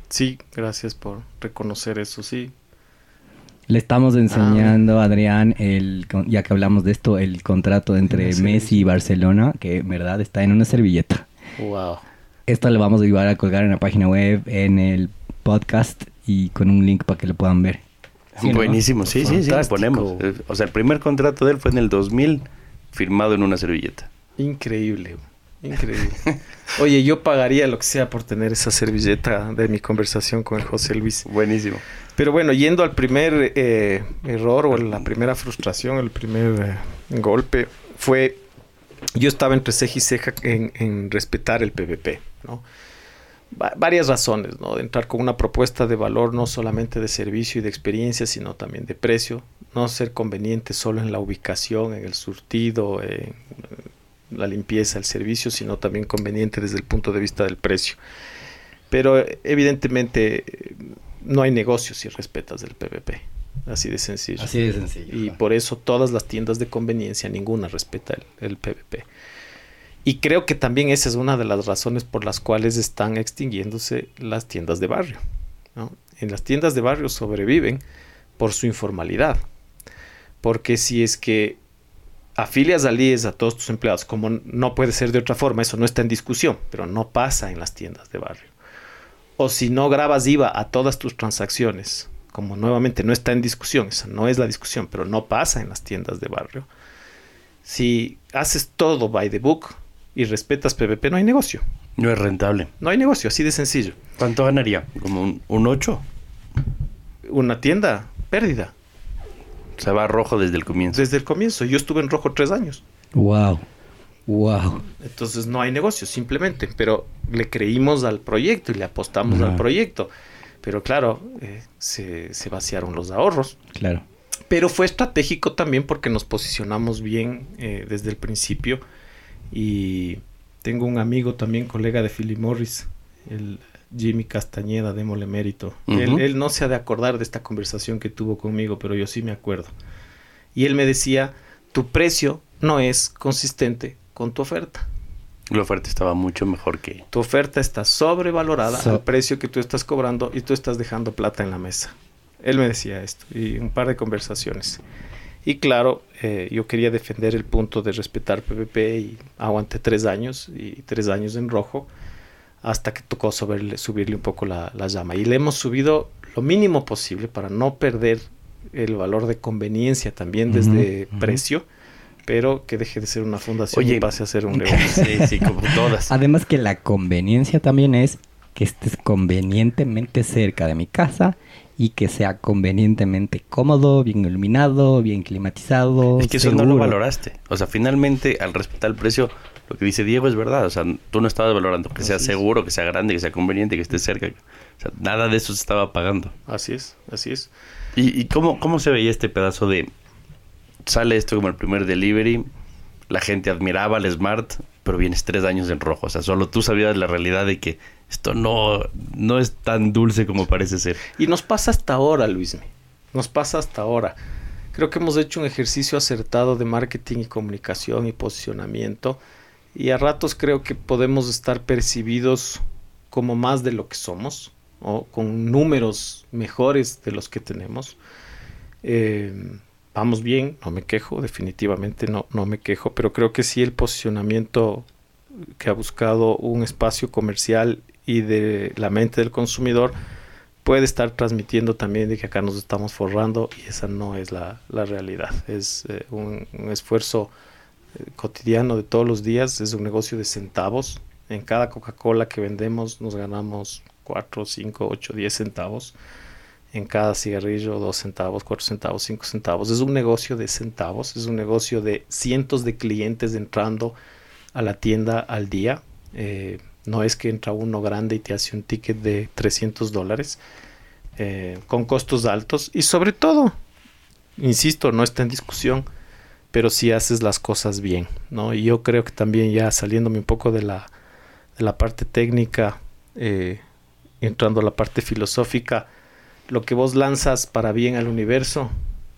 Sí, gracias por reconocer eso, sí. Le estamos enseñando a Adrián, el, ya que hablamos de esto, el contrato entre Sí. Messi y Barcelona, que en verdad está en una servilleta. Wow. Esto lo vamos a ayudar a colgar en la página web, en el podcast y con un link para que lo puedan ver. Sí, ¿no? Buenísimo, sí, sí, sí, lo ponemos. Eh, O sea, el primer contrato de él fue en el 2000, firmado en una servilleta. Increíble, increíble. Oye, yo pagaría lo que sea por tener esa servilleta de mi conversación con el José Luis. Buenísimo. Pero bueno, yendo al primer eh, error o la primera frustración, el primer eh, golpe, fue yo estaba entre ceja y ceja en, respetar el PVP, ¿no? varias razones, ¿no? De entrar con una propuesta de valor no solamente de servicio y de experiencia, sino también de precio, no ser conveniente solo en la ubicación, en el surtido, en la limpieza, el servicio, sino también conveniente desde el punto de vista del precio. Pero evidentemente no hay negocio si respetas el PVP. Así de sencillo. Así de sencillo. Y por eso todas las tiendas de conveniencia, ninguna respeta el, el PVP. Y creo que también esa es una de las razones por las cuales están extinguiéndose las tiendas de barrio. ¿no? En las tiendas de barrio sobreviven por su informalidad. Porque si es que afilias al IES a todos tus empleados, como no puede ser de otra forma, eso no está en discusión, pero no pasa en las tiendas de barrio. O si no grabas IVA a todas tus transacciones, como nuevamente no está en discusión, esa no es la discusión, pero no pasa en las tiendas de barrio. Si haces todo by the book y respetas PVP, no hay negocio. No es rentable. No hay negocio, así de sencillo. ¿Cuánto ganaría? ¿Como un, un 8? Una tienda, pérdida. Se va a rojo desde el comienzo. Desde el comienzo. Yo estuve en rojo tres años. Wow. Wow. Entonces no hay negocio, simplemente. Pero le creímos al proyecto y le apostamos Ajá. al proyecto. Pero claro, eh, se, se vaciaron los ahorros. Claro. Pero fue estratégico también porque nos posicionamos bien eh, desde el principio. Y tengo un amigo también, colega de Philip Morris, el Jimmy Castañeda, démosle mérito. Él, él no se ha de acordar de esta conversación que tuvo conmigo, pero yo sí me acuerdo. Y él me decía, tu precio no es consistente con tu oferta. La oferta estaba mucho mejor que... Tu oferta está sobrevalorada So- al precio que tú estás cobrando y tú estás dejando plata en la mesa. Él me decía esto y un par de conversaciones. Y claro, eh, yo quería defender el punto de respetar PVP y aguanté tres años y tres años en rojo hasta que tocó subirle, subirle un poco la, la llama. Y le hemos subido lo mínimo posible para no perder el valor de conveniencia también desde ujú. precio, pero que deje de ser una fundación Oye, y pase a ser un negocio. sí, sí, como todas. Además que la conveniencia también es que estés convenientemente cerca de mi casa y que sea convenientemente cómodo, bien iluminado, bien climatizado. Es que eso no lo valoraste. O sea, finalmente, al respetar el precio, lo que dice Diego es verdad. O sea, tú no estabas valorando que sea es. seguro, que sea grande, que sea conveniente, que esté cerca. O sea, nada de eso se estaba pagando. Así es, así es. ¿Y, y cómo, cómo se veía este pedazo de... Sale esto como el primer delivery, la gente admiraba al Smart, pero vienes tres años en rojo. O sea, solo tú sabías la realidad de que esto no, no es tan dulce como parece ser. Y nos pasa hasta ahora, Luismi. Nos pasa hasta ahora. Creo que hemos hecho un ejercicio acertado de marketing y comunicación y posicionamiento. Y a ratos creo que podemos estar percibidos como más de lo que somos, o con números mejores de los que tenemos. Eh, vamos bien, no me quejo, definitivamente no, no me quejo, pero creo que sí el posicionamiento que ha buscado un espacio comercial y de la mente del consumidor puede estar transmitiendo también de que acá nos estamos forrando y esa no es la, la realidad. Es eh, un, esfuerzo eh, cotidiano de todos los días, es un negocio de centavos. En cada Coca-Cola que vendemos nos ganamos 4, 5, 8, 10 centavos. En cada cigarrillo 2 centavos, 4 centavos, 5 centavos. Es un negocio de centavos, es un negocio de cientos de clientes entrando a la tienda al día. Eh, no es que entra uno grande y te hace un ticket de 300 dólares eh, con costos altos y sobre todo, insisto, no está en discusión, pero si haces las cosas bien, ¿no? Y yo creo que también ya saliéndome un poco de la, de la parte técnica, eh, entrando a la parte filosófica, lo que vos lanzas para bien al universo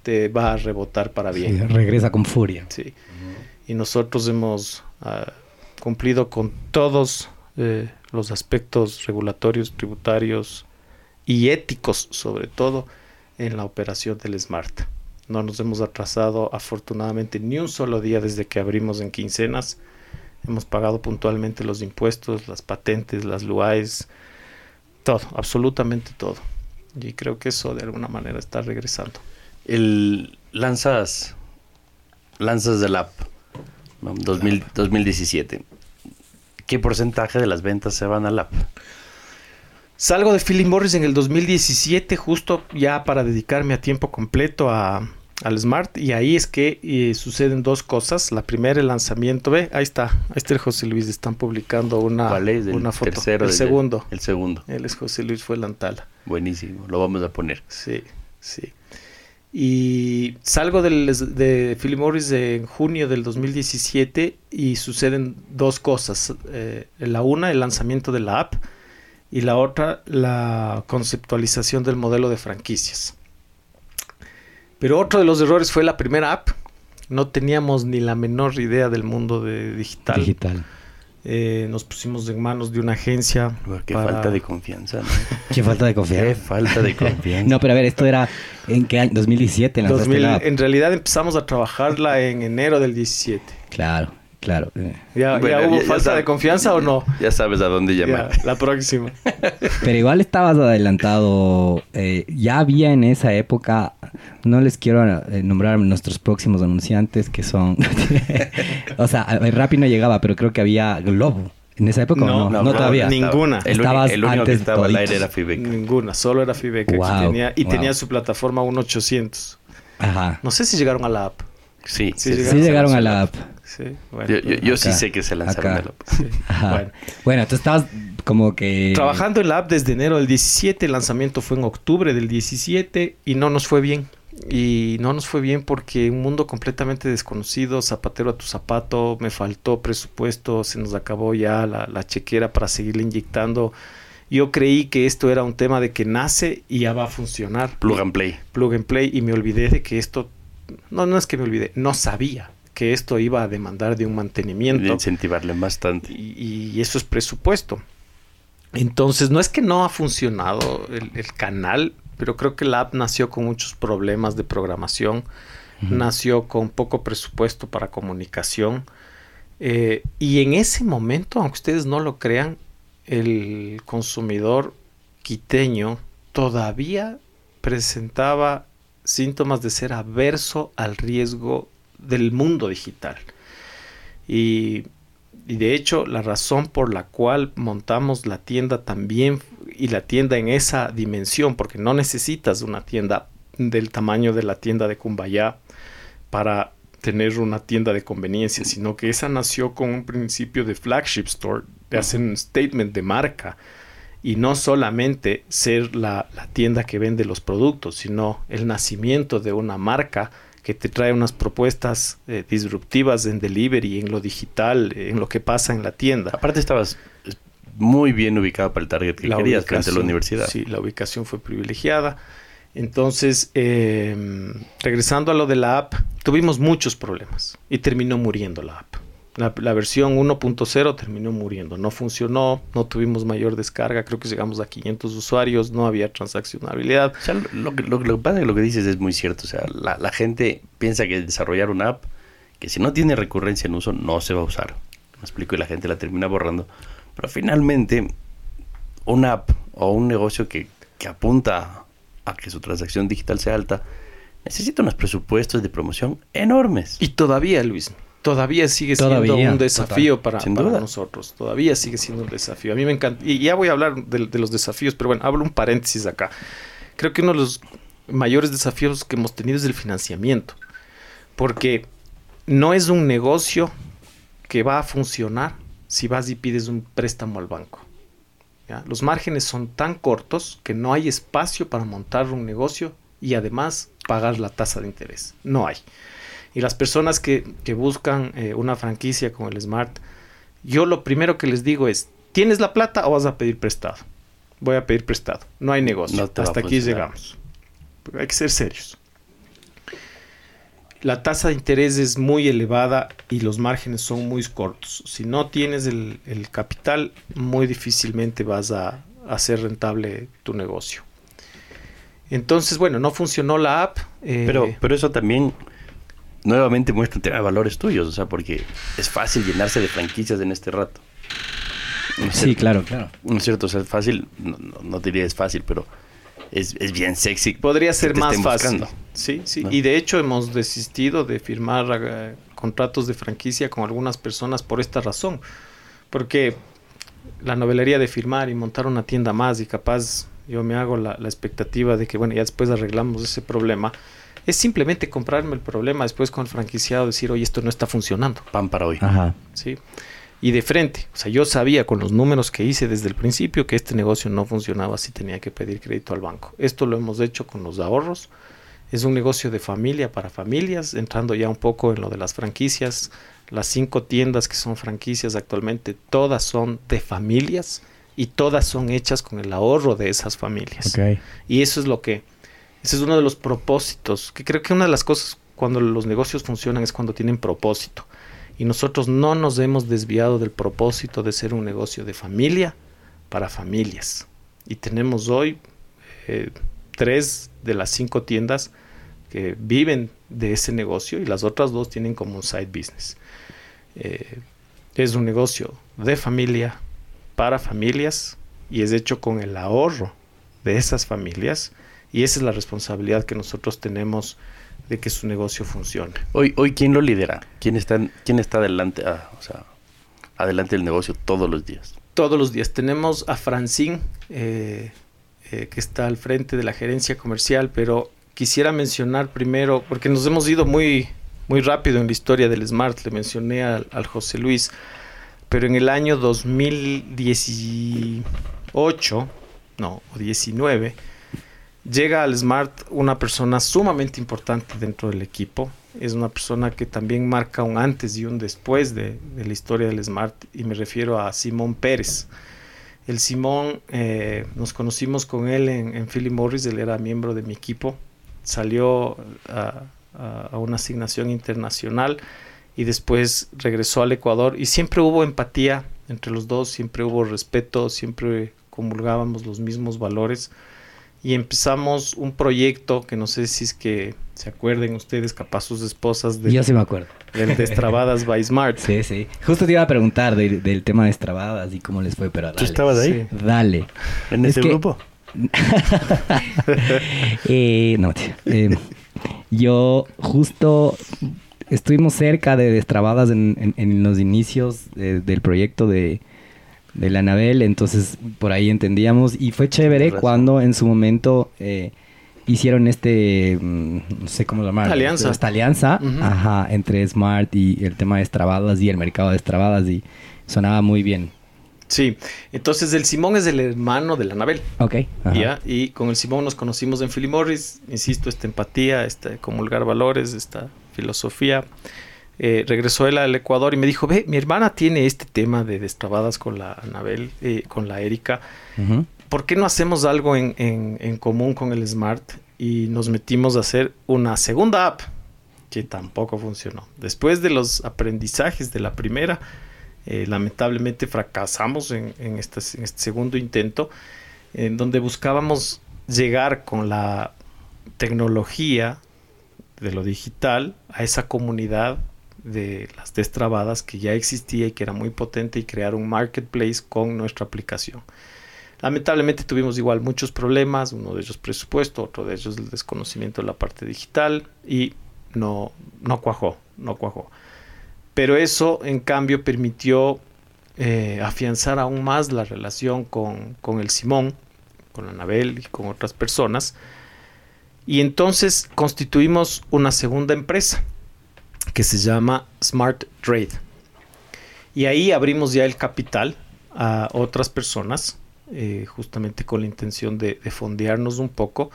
te va a rebotar para bien. Sí, regresa con furia. Sí. Y nosotros hemos ah, cumplido con todos eh, los aspectos regulatorios, tributarios y éticos, sobre todo, en la operación del Smart. No nos hemos atrasado afortunadamente ni un solo día desde que abrimos en quincenas. Hemos pagado puntualmente los impuestos, las patentes, las LUAES, todo, absolutamente todo. Y creo que eso de alguna manera está regresando. El lanzas lanzas del app ¿no? 2000 2017. ¿Qué porcentaje de las ventas se van al app? Salgo de Philip Morris en el 2017, justo ya para dedicarme a tiempo completo a, al Smart y ahí es que eh, suceden dos cosas. La primera, el lanzamiento, ve, ahí está, ahí está el José Luis, están publicando una, ¿Cuál es? El una foto. tercero, el segundo. El segundo. Él es José Luis fue Lantala. Buenísimo, lo vamos a poner. Sí, sí. Y salgo del, de Philip Morris en junio del 2017 y suceden dos cosas. Eh, la una, el lanzamiento de la app y la otra, la conceptualización del modelo de franquicias. Pero otro de los errores fue la primera app. No teníamos ni la menor idea del mundo de digital. Digital. Eh, nos pusimos en manos de una agencia. Qué para- falta de confianza, ¿no? Qué falta de Qué confianza. falta de confianza. No, pero a ver, esto era en qué año? 2017 lanzaste 2000, la en realidad empezamos a trabajarla en enero del 17. Claro, claro. ¿Ya, Bueno, ya hubo ya- falta de confianza o no? Ya sabes a dónde Ya, llamar. la próxima. Pero igual estabas adelantado. eh, ya había en esa época, no les quiero eh, nombrar nuestros próximos anunciantes que son. o sea, el Rappi no llegaba, pero creo que había Globo. En esa época No, o no, no, no, todavía. Ninguna. El, único- Estabas el único que antes estaba al aire era Fibeca. Ninguna, solo era Fibeca. que tenía, y wow. tenía su plataforma 1800. Ajá. No sé si llegaron a la app. Sí, Sí, sí, llegaron Sí a llegaron a la app. Sí, bueno. Yo, yo- yo sí sé que se lanzaron acá. de la app. Sí, Ajá. bueno. Bueno, tú estabas como que. Trabajando en la app desde enero del 17, el lanzamiento fue en octubre del 17 y no nos fue bien. Y no nos fue bien porque un mundo completamente desconocido, zapatero a tu zapato, me faltó presupuesto, se nos acabó ya la, la chequera para seguirle inyectando. Yo creí que esto era un tema de que nace y ya va a funcionar. Plug and play. Plug and play y me olvidé de que esto, no, no es que me olvidé, no sabía que esto iba a demandar de un De mantenimiento incentivarle bastante. y, y eso es presupuesto. Entonces, no es que no ha funcionado el, el canal, pero creo que la app nació con muchos problemas de programación, nació con poco presupuesto para comunicación. eh, y en ese momento, aunque ustedes no lo crean, el consumidor quiteño todavía presentaba síntomas de ser averso al riesgo del mundo digital. Y, de hecho, la razón por la cual montamos la tienda también y la tienda en esa dimensión, porque no necesitas una tienda del tamaño de la tienda de Cumbayá para tener una tienda de conveniencia, sino que esa nació con un principio de flagship store, de hacer un statement de marca y no solamente ser la tienda que vende los productos, sino el nacimiento de una marca que te trae unas propuestas eh, disruptivas en delivery, en lo digital, en lo que pasa en la tienda. Aparte estabas muy bien ubicado para el target que La querías frente a la universidad. Sí, la ubicación fue privilegiada. Entonces, eh, regresando a lo de la app, tuvimos muchos problemas y terminó muriendo la app. La, la versión 1.0 terminó muriendo, no funcionó, no tuvimos mayor descarga, creo que llegamos a 500 usuarios, no había transaccionabilidad. O sea, lo, que- lo lo que pasa es que lo que dices es muy cierto. O sea, la, la gente piensa que desarrollar una app que si no tiene recurrencia en uso no se va a usar. Me explico y la gente la termina borrando. Pero finalmente, una app o un negocio que, que apunta a que su transacción digital sea alta necesita unos presupuestos de promoción enormes. Y todavía, Luis, todavía sigue siendo un desafío para, nosotros. Todavía sigue siendo un desafío. A mí me encanta. Y ya voy a hablar de, de los desafíos, pero bueno, hablo un paréntesis acá. Creo que uno de los mayores desafíos que hemos tenido es el financiamiento. Porque no es un negocio que va a funcionar si vas y pides un préstamo al banco. ¿ya? Los márgenes son tan cortos que no hay espacio para montar un negocio y además pagar la tasa de interés. No hay. Y las personas que, que buscan eh, una franquicia con el Smart, yo lo primero que les digo es, ¿tienes la plata o vas a pedir prestado? Voy a pedir prestado. No hay negocio. No Hasta aquí llegamos. Hay que ser serios. La tasa de interés es muy elevada y los márgenes son muy cortos. Si no tienes el, el capital, muy difícilmente vas a hacer rentable tu negocio. Entonces, bueno, no funcionó la app. eh, Pero, pero eso también nuevamente muestra un tema de valores tuyos, o sea, porque es fácil llenarse de franquicias en este rato. ¿No es Sí, cierto? claro, claro. ¿No es cierto? O sea, es fácil, no, no, no diría es fácil, pero es, es bien sexy. Podría ser te más fácil. buscando. Sí, sí. ¿no? Y de hecho hemos desistido de firmar eh, contratos de franquicia con algunas personas por esta razón. Porque la novelería de firmar y montar una tienda más y capaz yo me hago la, la expectativa de que, bueno, ya después arreglamos ese problema, es simplemente comprarme el problema después con el franquiciado, decir, oye, esto no está funcionando. Pan para hoy. Ajá. ¿sí? Y de frente, o sea, yo sabía con los números que hice desde el principio que este negocio no funcionaba si tenía que pedir crédito al banco. Esto lo hemos hecho con los ahorros. Es un negocio de familia para familias, entrando ya un poco en lo de las franquicias. Las cinco tiendas que son franquicias actualmente, todas son de familias y todas son hechas con el ahorro de esas familias. Y eso es lo que, ese es uno de los propósitos, que creo que una de las cosas cuando los negocios funcionan es cuando tienen propósito. Y nosotros no nos hemos desviado del propósito de ser un negocio de familia para familias. Y tenemos hoy eh, tres de las cinco tiendas que viven de ese negocio y las otras dos tienen como un side business. Eh, es un negocio de familia para familias y es hecho con el ahorro de esas familias y esa es la responsabilidad que nosotros tenemos de que su negocio funcione. Hoy, hoy ¿quién lo lidera? ¿Quién está, en- quién está adelante, ah, o sea, adelante del negocio todos los días? Todos los días tenemos a Francine, eh, eh, que está al frente de la gerencia comercial, pero quisiera mencionar primero, porque nos hemos ido muy, muy rápido en la historia del Smart, le mencioné al, al José Luis, pero en el año 2018, no, o 19, llega al Smart una persona sumamente importante dentro del equipo. Es una persona que también marca un antes y un después de, la historia del Smart y me refiero a Simón Pérez. El Simón, eh, nos conocimos con él en, Philly Morris, él era miembro de mi equipo, salió a, a- a una asignación internacional y después regresó al Ecuador y siempre hubo empatía entre los dos, siempre hubo respeto, siempre comulgábamos los mismos valores y empezamos un proyecto que no sé si es que se acuerden ustedes, capaz sus esposas, de, Yo sí me acuerdo. del Destrabadas by Smart. Sí, sí. Justo te iba a preguntar de- del tema de Estrabadas y cómo les fue, pero ¿Tú dale. estabas ahí? Sí. Dale. ¿En Es ese que- grupo? Eh, no, tío. Eh, yo justo estuvimos cerca de Destrabadas en, en- en los inicios de- del proyecto de, de la Anabel, entonces por ahí entendíamos y fue chévere cuando en su momento eh, hicieron este, mm, no sé cómo llamarlo, Alianza. esta alianza, ajá, entre Smart y el tema de Destrabadas y el mercado de Destrabadas y sonaba muy bien. Sí, entonces el Simón es el hermano de la Anabel. Ok. ajá. ¿ya? Y con el Simón nos conocimos en Philly Morris, insisto, esta empatía, este comulgar valores, esta filosofía. Eh, regresó él al Ecuador y me dijo, ve, mi hermana tiene este tema de destrabadas con la Anabel, eh, con la Erika. ¿Por qué no hacemos algo en, en- en común con el Smart? Y nos metimos a hacer una segunda app que tampoco funcionó. Después de los aprendizajes de la primera, eh, lamentablemente fracasamos en, en este, en este segundo intento, en donde buscábamos llegar con la tecnología de lo digital a esa comunidad de las destrabadas que ya existía y que era muy potente y crear un marketplace con nuestra aplicación. Lamentablemente tuvimos igual muchos problemas, uno de ellos presupuesto, otro de ellos el desconocimiento de la parte digital y no, no cuajó, no cuajó. Pero eso en cambio permitió eh, afianzar aún más la relación con, con el Simón, con Anabel y con otras personas. Y entonces constituimos una segunda empresa que se llama Smart Trade. Y ahí abrimos ya el capital a otras personas, eh, justamente con la intención de, de fondearnos un poco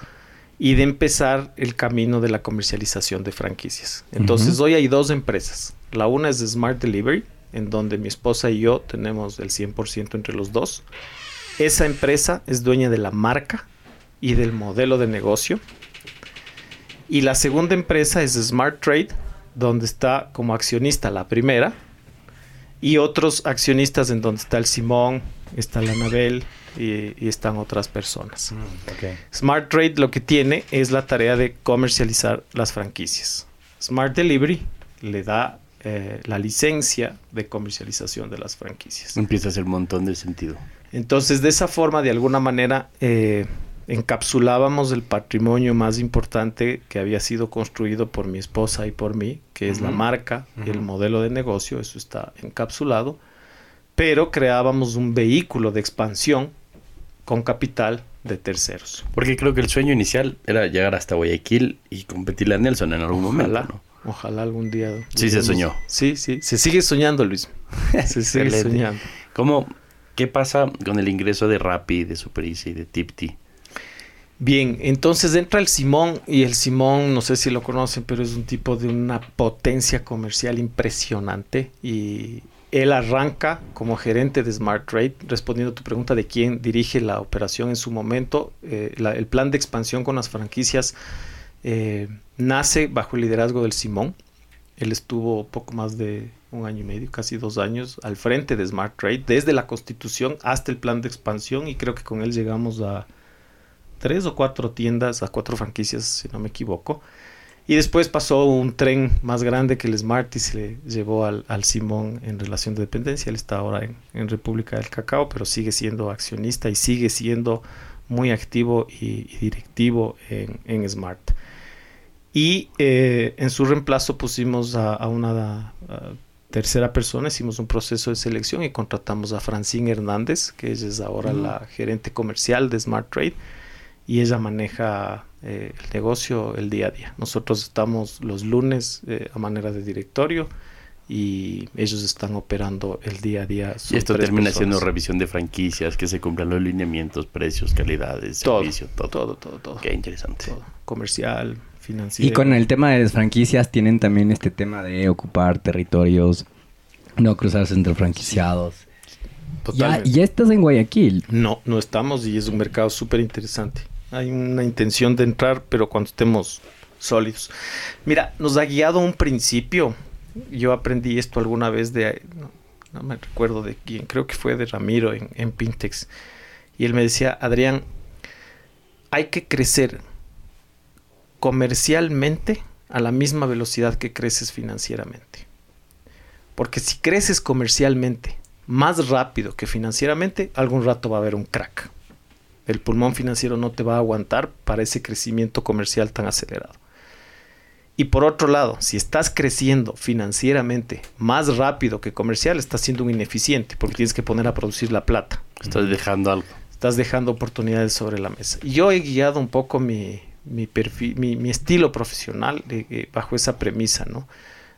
y de empezar el camino de la comercialización de franquicias. Entonces hoy hay dos empresas. La una es Smart Delivery, en donde mi esposa y yo tenemos el 100% entre los dos. Esa empresa es dueña de la marca y del modelo de negocio. Y la segunda empresa es Smart Trade, donde está como accionista la primera y otros accionistas en donde está el Simón, está la Anabel y, y están otras personas. Smart Trade lo que tiene es la tarea de comercializar las franquicias. Smart Delivery le da eh, la licencia de comercialización de las franquicias. Empieza a hacer un montón de sentido. Entonces, de esa forma, de alguna manera, eh, encapsulábamos el patrimonio más importante que había sido construido por mi esposa y por mí, que es la marca y el Ujú. modelo de negocio, eso está encapsulado, pero creábamos un vehículo de expansión con capital de terceros. Porque creo que el sueño inicial era llegar hasta Guayaquil y competirle a Nelson en algún Ojalá, momento. ¿no? ojalá algún día. Sí, se soñó. Sí, sí, se sigue soñando, Luis. Se sigue soñando. ¿Cómo, ¿Qué pasa con el ingreso de Rappi, de Super Easy, de Tipti? Bien, entonces entra el Simón y el Simón, no sé si lo conocen, pero es un tipo de una potencia comercial impresionante y él arranca como gerente de Smart Trade, respondiendo a tu pregunta de quién dirige la operación en su momento. eh, el plan de expansión con las franquicias eh, nace bajo el liderazgo del Simón. Él estuvo poco más de un año y medio, casi dos años, al frente de Smart Trade, desde la constitución hasta el plan de expansión y creo que con él llegamos a tres o cuatro tiendas, a cuatro franquicias, si no me equivoco. Y después pasó un tren más grande que el Smart y se le llevó al, al Simón en relación de dependencia. Él está ahora en, en República del Cacao, pero sigue siendo accionista y sigue siendo muy activo y, y directivo en, en Smart. Y eh, en su reemplazo pusimos a, a una a tercera persona, hicimos un proceso de selección y contratamos a Francine Hernández, que ella es ahora la gerente comercial de Smart Trade y ella maneja eh, el negocio el día a día. Nosotros estamos los lunes eh, a manera de directorio y ellos están operando el día a día. Y esto termina personas. siendo revisión de franquicias, que se cumplan los lineamientos, precios, calidades, todo, servicio, todo. todo, todo, todo, Qué interesante. todo. Comercial, financiero. Y con el tema de las franquicias tienen también este tema de ocupar territorios, no cruzarse entre franquiciados. Ya, Totalmente. ya estás en Guayaquil. No, no estamos y es un mercado súper interesante. Hay una intención de entrar, pero cuando estemos sólidos. Mira, nos ha guiado un principio. Yo aprendí esto alguna vez de, no, no me recuerdo de quién, creo que fue de Ramiro en, en Pintex. Y él me decía, Adrián, hay que crecer comercialmente a la misma velocidad que creces financieramente. Porque si creces comercialmente más rápido que financieramente, algún rato va a haber un crack. El pulmón financiero no te va a aguantar para ese crecimiento comercial tan acelerado. Y por otro lado, si estás creciendo financieramente más rápido que comercial, estás siendo un ineficiente porque tienes que poner a producir la plata. Estás dejando algo. Estás dejando oportunidades sobre la mesa. Y yo he guiado un poco mi, mi, perfil, mi, mi estilo profesional de- eh, bajo esa premisa, ¿no?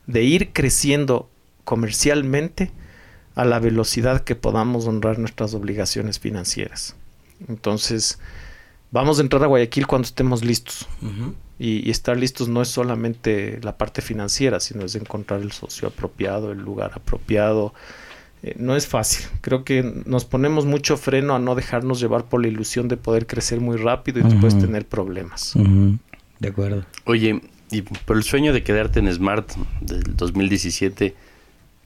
De ir creciendo comercialmente a la velocidad que podamos honrar nuestras obligaciones financieras. Entonces, vamos a entrar a Guayaquil cuando estemos listos. Y, y estar listos no es solamente la parte financiera, sino es encontrar el socio apropiado, el lugar apropiado. Eh, no es fácil. Creo que nos ponemos mucho freno a no dejarnos llevar por la ilusión de poder crecer muy rápido y después tener problemas. De acuerdo. Oye, y por el sueño de quedarte en Smart del 2017,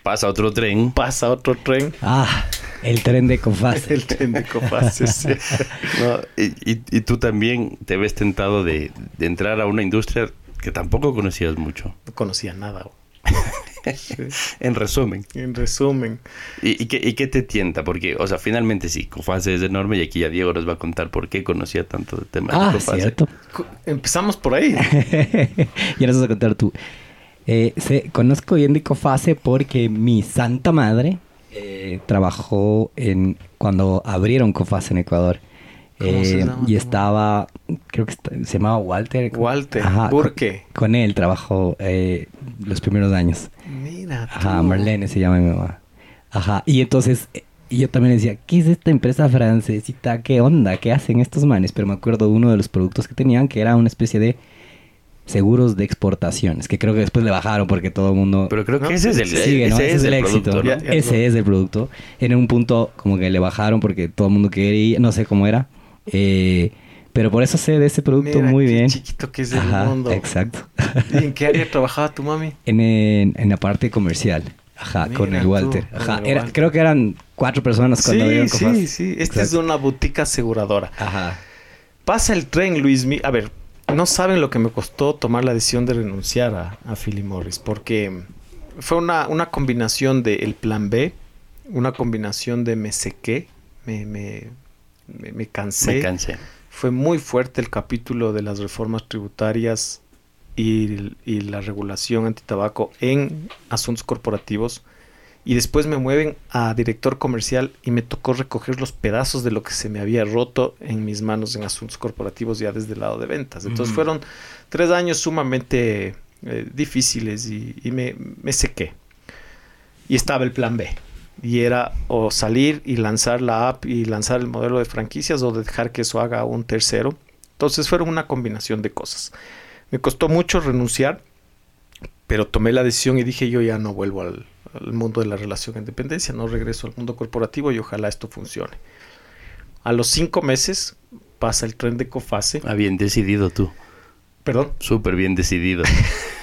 pasa otro tren. Pasa otro tren. Ah, el tren de Cofase. El tren de Cofaces. sí. ¿no? Y, y- y tú también te ves tentado de, de entrar a una industria que tampoco conocías mucho. No conocía nada. Sí, En resumen. En resumen. ¿Y, y qué, y qué te tienta? Porque, o sea, finalmente sí, Cofase es enorme y aquí ya Diego nos va a contar por qué conocía tanto del tema de Ah, Cofase. cierto. Empezamos por ahí. y ahora vas a contar tú. Eh, sé- conozco bien de Cofase porque mi santa madre eh, trabajó en cuando abrieron Cofase en Ecuador. ¿Cómo se Eh, y estaba, creo que está- se llamaba Walter. Walter Ajá, Burke. Con, con él trabajó eh, los primeros años. Mira. Ajá, tú. Marlene se llama mi mamá. Ajá, y entonces eh, y yo también decía, ¿qué es esta empresa francesita? ¿Qué onda? ¿Qué hacen estos manes? Pero me acuerdo de uno de los productos que tenían que era una especie de seguros de exportaciones, que creo que después le bajaron porque todo el mundo... Pero creo que No, ese es el, sigue, ¿no? ese Ese es el, éxito. Ese es el producto. En un punto como que le bajaron porque todo el mundo quería, no sé cómo era. Eh, pero por eso sé de ese producto Mira muy qué bien. chiquito que es el Ajá, mundo. exacto. ¿Y en qué área trabajaba tu mami? en, en, en la parte comercial. Ajá, con el Walter. Ajá, el era- Walter. creo que eran cuatro personas cuando Sí, abrieron sí, Cofase. sí. Esta es una boutique aseguradora. Ajá. Pasa el tren, Luis. Mi- A ver, no saben lo que me costó tomar la decisión de renunciar a, a Philly Morris, porque fue una, una combinación de el plan B, una combinación de me sequé, me, me, me, me cansé. Me cansé. Fue muy fuerte el capítulo de las reformas tributarias y, y la regulación antitabaco en asuntos corporativos. Y después me mueven a director comercial y me tocó recoger los pedazos de lo que se me había roto en mis manos en asuntos corporativos ya desde el lado de ventas. Entonces fueron tres años sumamente eh, difíciles y, me, me, sequé. Y estaba el plan B. Y era o salir y lanzar la app y lanzar el modelo de franquicias o dejar que eso haga un tercero. Entonces fueron una combinación de cosas. Me costó mucho renunciar, pero tomé la decisión y dije yo ya no vuelvo al, al mundo de la relación de dependencia, no regreso al mundo corporativo y ojalá esto funcione. A los cinco meses pasa el tren de Cofase. Ah, bien decidido tú. Perdón. Súper bien decidido.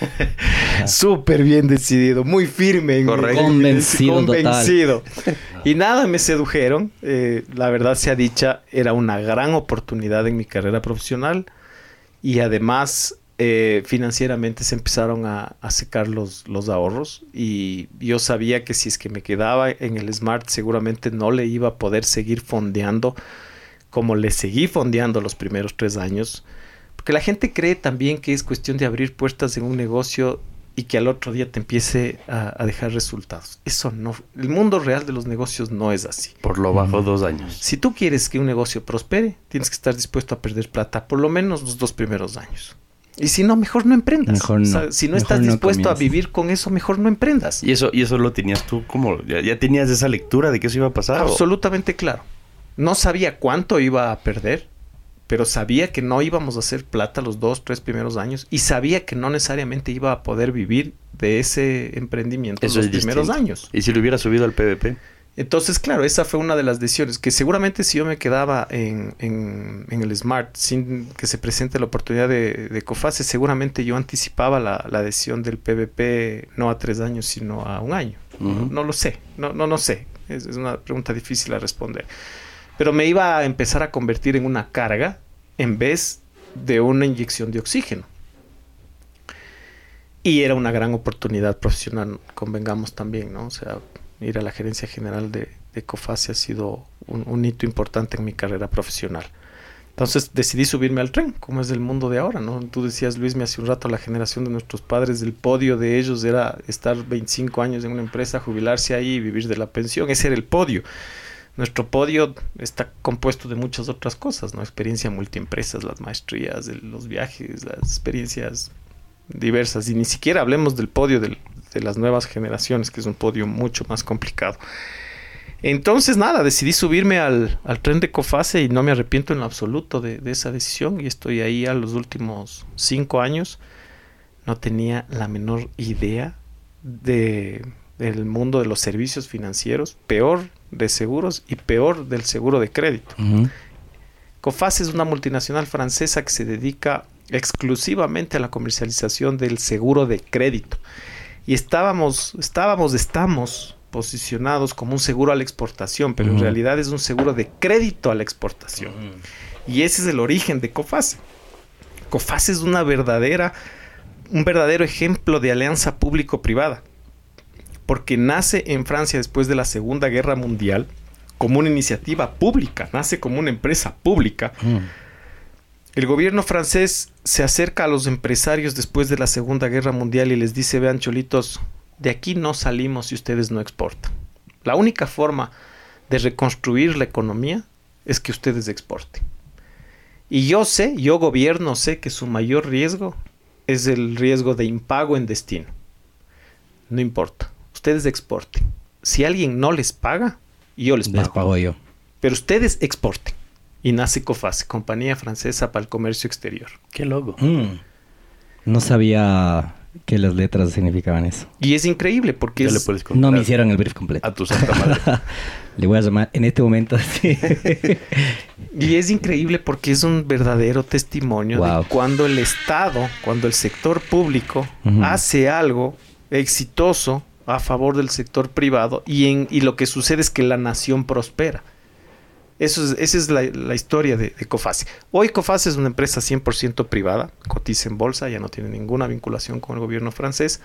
Súper bien decidido, muy firme. Correcto. Convencido. Convencido. Y nada, me sedujeron. Eh, la verdad sea dicha, era una gran oportunidad en mi carrera profesional. Y además eh, financieramente se empezaron a, secar los, los, ahorros y yo sabía que si es que me quedaba en el Smart seguramente no le iba a poder seguir fondeando como le seguí fondeando los primeros tres años. Porque la gente cree también que es cuestión de abrir puertas en un negocio y que al otro día te empiece a, dejar resultados. Eso no, el mundo real de los negocios no es así. Por lo bajo dos años. Si tú quieres que un negocio prospere, tienes que estar dispuesto a perder plata por lo menos los dos primeros años. Y si no, mejor no emprendas. si no estás dispuesto a vivir con eso, mejor no emprendas. Y eso, y eso lo tenías tú como, ya, tenías esa lectura de que eso iba a pasar. Absolutamente claro. No sabía cuánto iba a perder, pero sabía que no íbamos a hacer plata los dos, tres primeros años y sabía que no necesariamente iba a poder vivir de ese emprendimiento los primeros años. ¿Y si lo hubiera subido al PVP? Entonces, claro, esa fue una de las decisiones que seguramente si yo me quedaba en, en, el Smart sin que se presente la oportunidad de, de COFASE, seguramente yo anticipaba la, la, decisión del PVP no a tres años, sino a un año. no, lo sé, no, no, no sé. Es, es, una pregunta difícil a responder. Pero me iba a empezar a convertir en una carga en vez de una inyección de oxígeno. Y era una gran oportunidad profesional, convengamos también, ¿no? O sea, ir a la gerencia general de, de ha sido un, hito importante en mi carrera profesional. Entonces decidí subirme al tren, como es el mundo de ahora, ¿no? Tú decías, Luis, me hace un rato, la generación de nuestros padres, del podio de ellos era estar 25 años en una empresa, jubilarse ahí y vivir de la pensión. Ese era el podio. Nuestro podio está compuesto de muchas otras cosas, ¿no? Experiencia multiempresas, las maestrías, los viajes, las experiencias diversas. Y ni siquiera hablemos del podio del, de las nuevas generaciones, que es un podio mucho más complicado. Entonces, nada, decidí subirme al, tren de Cofase y no me arrepiento en lo absoluto de, esa decisión. Y estoy ahí a los últimos cinco años. No tenía la menor idea de, del mundo de los servicios financieros, peor de seguros y peor del seguro de crédito. Cofase es una multinacional francesa que se dedica exclusivamente a la comercialización del seguro de crédito y estábamos, estábamos, estamos posicionados como un seguro a la exportación, pero en realidad es un seguro de crédito a la exportación. Y ese es el origen de COFASE. COFASE es una verdadera, un verdadero ejemplo de alianza público-privada, porque nace en Francia después de la Segunda Guerra Mundial como una iniciativa pública, nace como una empresa pública. El gobierno francés se acerca a los empresarios después de la Segunda Guerra Mundial y les dice, vean cholitos, de aquí no salimos si ustedes no exportan. La única forma de reconstruir la economía es que ustedes exporten. Y yo sé, yo gobierno sé que su mayor riesgo es el riesgo de impago en destino. No importa, ustedes exporten. Si alguien no les paga, yo les pago. Les pago yo. Pero ustedes exporten y nace COFAS, Compañía Francesa para el Comercio Exterior. Qué logo. Mm. No sabía que las letras significaban eso. Y es increíble porque no me hicieron el brief completo. A tu santa madre. le voy a llamar en este momento. Y es increíble porque es un verdadero testimonio de cuando el Estado, cuando el sector público hace algo exitoso a favor del sector privado y, en, y lo que sucede es que la nación prospera. Eso es, esa es la, historia de, Cofase. Hoy Cofase es una empresa 100% privada, cotiza en bolsa, ya no tiene ninguna vinculación con el gobierno francés,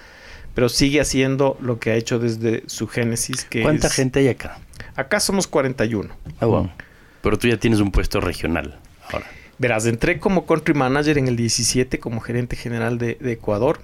pero sigue haciendo lo que ha hecho desde su génesis. Que ¿Cuánta gente hay acá? Acá somos 41. Ah, wow. Pero tú ya tienes un puesto regional ahora. Verás, entré como country manager en el 17 como gerente general de, Ecuador.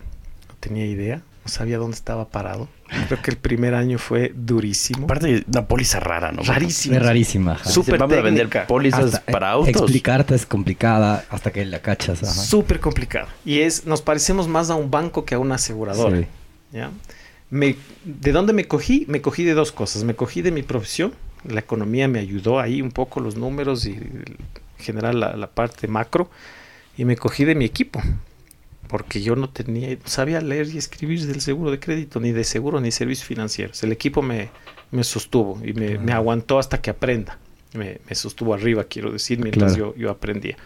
No tenía idea. Sabía dónde estaba parado. Creo que el primer año fue durísimo. Aparte, una póliza rara, ¿no? Rarísima. Es rarísima. ajá. Súper Vamos a vender pólizas Hasta, para eh, autos. Explicarte es complicada hasta que la cachas. ajá. Súper complicado. Y es, nos parecemos más a un banco que a una aseguradora. Sí. ¿ya? Me, ¿De dónde me cogí? Me cogí de dos cosas. Me cogí de mi profesión. La economía me ayudó ahí un poco los números y en general la, la parte macro. Y me cogí de mi equipo. Porque yo no tenía, sabía leer y escribir del seguro de crédito, ni de seguro, ni servicios financieros. El equipo me, me sostuvo y me, me aguantó hasta que aprenda. Me, me sostuvo arriba, quiero decir, mientras Claro. yo, yo aprendía.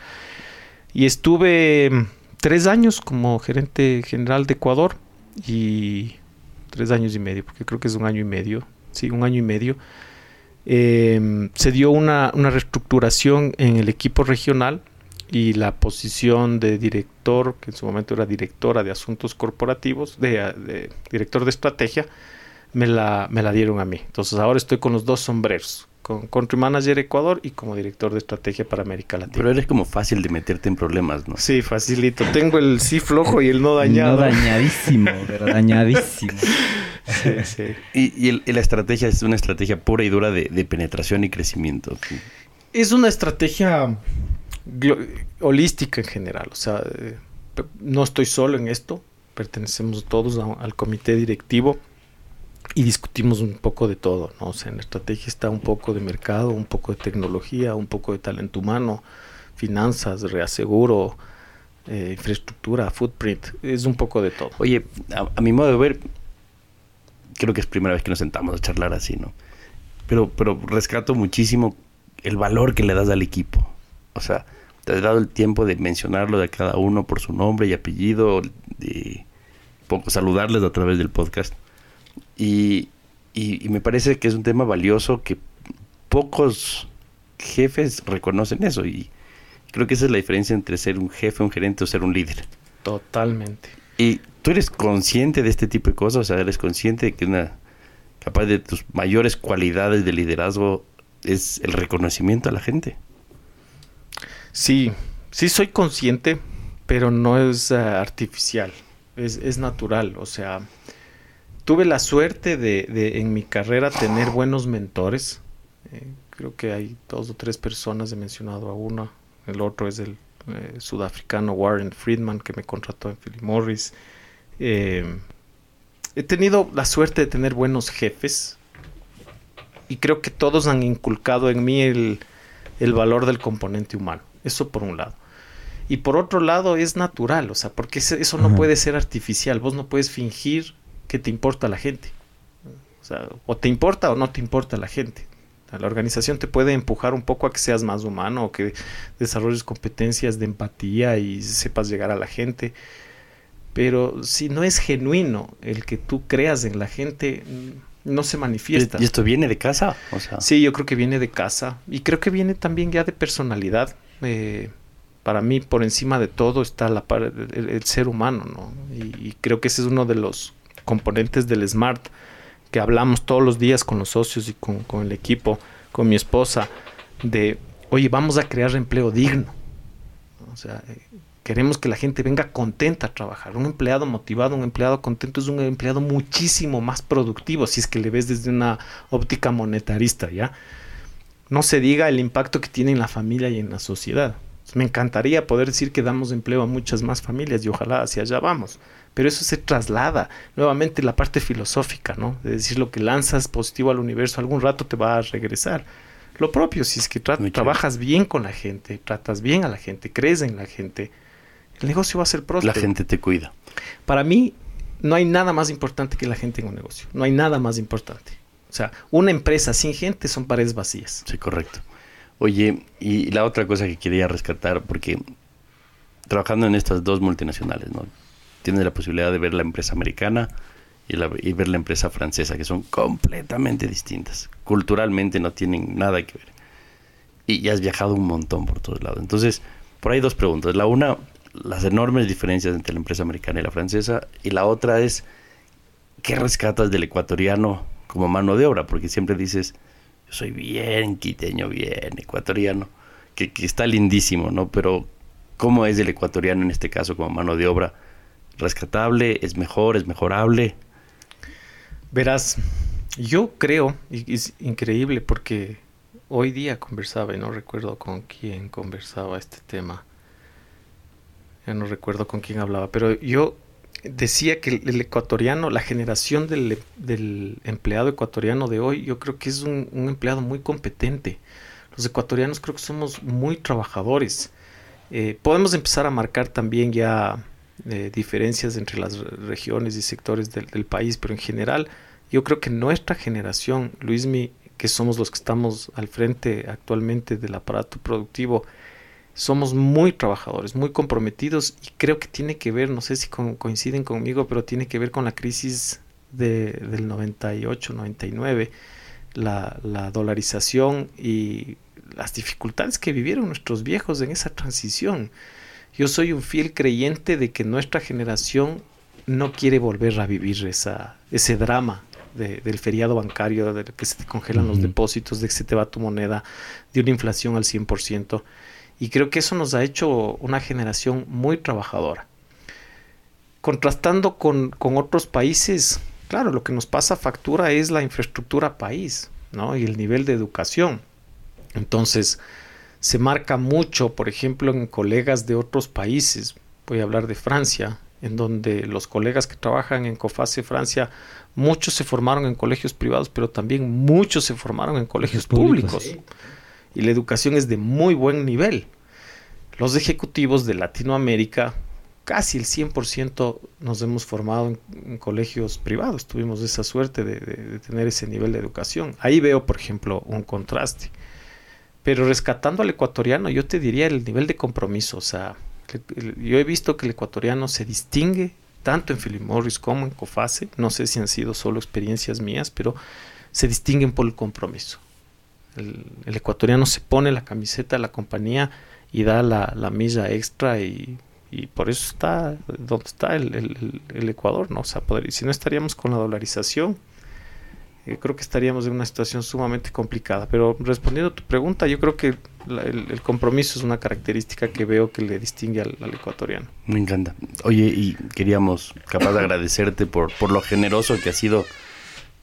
Y estuve mm, tres años como gerente general de Ecuador y tres años y medio, porque creo que es un año y medio, sí, un año y medio. Eh, se dio una, una reestructuración en el equipo regional y la posición de director, que en su momento era directora de asuntos corporativos, de, de director de estrategia, me la, me la dieron a mí. Entonces ahora estoy con los dos sombreros, con Country Manager Ecuador y como director de estrategia para América Latina. Pero eres como fácil de meterte en problemas, ¿no? Sí, facilito. Tengo el sí flojo y el no dañado. No dañadísimo, pero dañadísimo. Sí, sí. Y, y el- y la estrategia es una estrategia pura y dura de, de penetración y crecimiento. Es una estrategia holística en general. O sea, eh, no estoy solo en esto. Pertenecemos todos al comité directivo y discutimos un poco de todo. ¿no? O en la estrategia está un poco de mercado, un poco de tecnología, un poco de talento humano, finanzas, reaseguro, eh, infraestructura, footprint. Es un poco de todo. Oye, a, a mi modo de ver, creo que es primera vez que nos sentamos a charlar así, ¿no? Pero, pero rescato muchísimo el valor que le das al equipo. O sea, te has dado el tiempo de mencionarlo de cada uno por su nombre y apellido, de poco saludarles a través del podcast. Y, y- y me parece que es un tema valioso que pocos jefes reconocen eso. Y creo que esa es la diferencia entre ser un jefe, un gerente o ser un líder. Totalmente. ¿Y tú eres consciente de este tipo de cosas? O sea, ¿eres consciente de que una capaz de tus mayores cualidades de liderazgo es el reconocimiento a la gente? Sí, sí soy consciente, pero no es eh, artificial, es, es natural. O sea, tuve la suerte de, de en mi carrera tener buenos mentores. Eh, creo que hay dos o tres personas, he mencionado a uno. El otro es el eh, sudafricano Warren Friedman, que me contrató en Philip Morris. He tenido la suerte de tener buenos jefes y creo que todos han inculcado en mí el, el valor del componente humano. Eso por un lado. Y por otro lado es natural, o sea, porque eso no Ajá. puede ser artificial. Vos no puedes fingir que te importa la gente. O sea, o te importa o no te importa la gente. La organización te puede empujar un poco a que seas más humano o que desarrolles competencias de empatía y sepas llegar a la gente. Pero si no es genuino el que tú creas en la gente, no se manifiesta. ¿Y esto viene de casa? O sea, Sí, yo creo que viene de casa y creo que viene también ya de personalidad. Eh, para mí, por encima de todo está la el, el ser humano, ¿no? Y, creo que ese es uno de los componentes del SMART que hablamos todos los días con los socios y con, con el equipo, con mi esposa, de, oye, vamos a crear empleo digno. O sea, eh, queremos que la gente venga contenta a trabajar. Un empleado motivado, un empleado contento es un empleado muchísimo más productivo si es que le ves desde una óptica monetarista, ¿ya? No se diga el impacto que tiene en la familia y en la sociedad. Me encantaría poder decir que damos empleo a muchas más familias y ojalá hacia allá vamos. Pero eso se traslada nuevamente la parte filosófica, ¿no? De decir lo que lanzas positivo al universo, algún rato te va a regresar. Lo propio, si es que tra- trabajas bien con la gente, tratas bien a la gente, crees en la gente, el negocio va a ser la próspero. gente te cuida. Para mí, no hay nada más importante que la gente en un negocio. No hay nada más importante. O sea, una empresa sin gente son paredes vacías. Sí, correcto. Oye, y la otra cosa que quería rescatar, porque trabajando en estas dos multinacionales, ¿no? Tienes la posibilidad de ver la empresa americana y, y ver la empresa francesa, que son completamente distintas. Culturalmente no tienen nada que ver. Y ya has viajado un montón por todos lados. Entonces, por ahí dos preguntas. La una, las enormes diferencias entre la empresa americana y la francesa. Y la otra es, ¿qué rescatas del ecuatoriano como mano de obra? Porque siempre dices, yo soy bien quiteño, bien ecuatoriano, que, está lindísimo, ¿no? Pero, ¿cómo es el ecuatoriano en este caso como mano de obra rescatable, es mejor, es mejorable. Verás, yo creo, y es increíble porque hoy día conversaba, y no recuerdo con quién conversaba este tema, ya no recuerdo con quién hablaba, pero yo decía que el, ecuatoriano, la generación del, empleado ecuatoriano de hoy, yo creo que es un, empleado muy competente. Los ecuatorianos creo que somos muy trabajadores. Eh, podemos empezar a marcar también ya eh, diferencias entre las regiones y sectores del, del, país, pero en general yo creo que nuestra generación, Luismi, que somos los que estamos al frente actualmente del aparato productivo, somos muy trabajadores, muy comprometidos y creo que tiene que ver, no sé si coinciden conmigo, pero tiene que ver con la crisis de, del 98, 99, la, la dolarización y las dificultades que vivieron nuestros viejos en esa transición. Yo soy un fiel creyente de que nuestra generación no quiere volver a vivir esa, ese drama del feriado bancario, de que se te congelan los depósitos, de que se te va tu moneda, de una inflación al 100%. Y creo que eso nos ha hecho una generación muy trabajadora. Contrastando con, otros países, claro, lo que nos pasa factura es la infraestructura país, ¿no? Y el nivel de educación. Entonces, se marca mucho, por ejemplo, en colegas de otros países. Voy a hablar de Francia, en donde los colegas que trabajan en COFASE Francia, muchos se formaron en colegios privados, pero también muchos se formaron en colegios públicos y la educación es de muy buen nivel. Los ejecutivos de Latinoamérica, casi el 100% nos hemos formado en, colegios privados, tuvimos esa suerte de, tener ese nivel de educación. Ahí veo, por ejemplo, un contraste. Pero rescatando al ecuatoriano, yo te diría el nivel de compromiso. O sea, yo he visto que el ecuatoriano se distingue tanto en Philip Morris como en COFASE. No sé si han sido solo experiencias mías, pero se distinguen por el compromiso. El, ecuatoriano se pone la camiseta de la compañía y da la, la milla extra y, por eso está donde está el, Ecuador, ¿no? O sea, si no estaríamos con la dolarización, eh, creo que estaríamos en una situación sumamente complicada. Pero respondiendo a tu pregunta, yo creo que el, compromiso es una característica que veo que le distingue al, al, ecuatoriano. Me encanta. Oye, y queríamos capaz de agradecerte por, por lo generoso que ha sido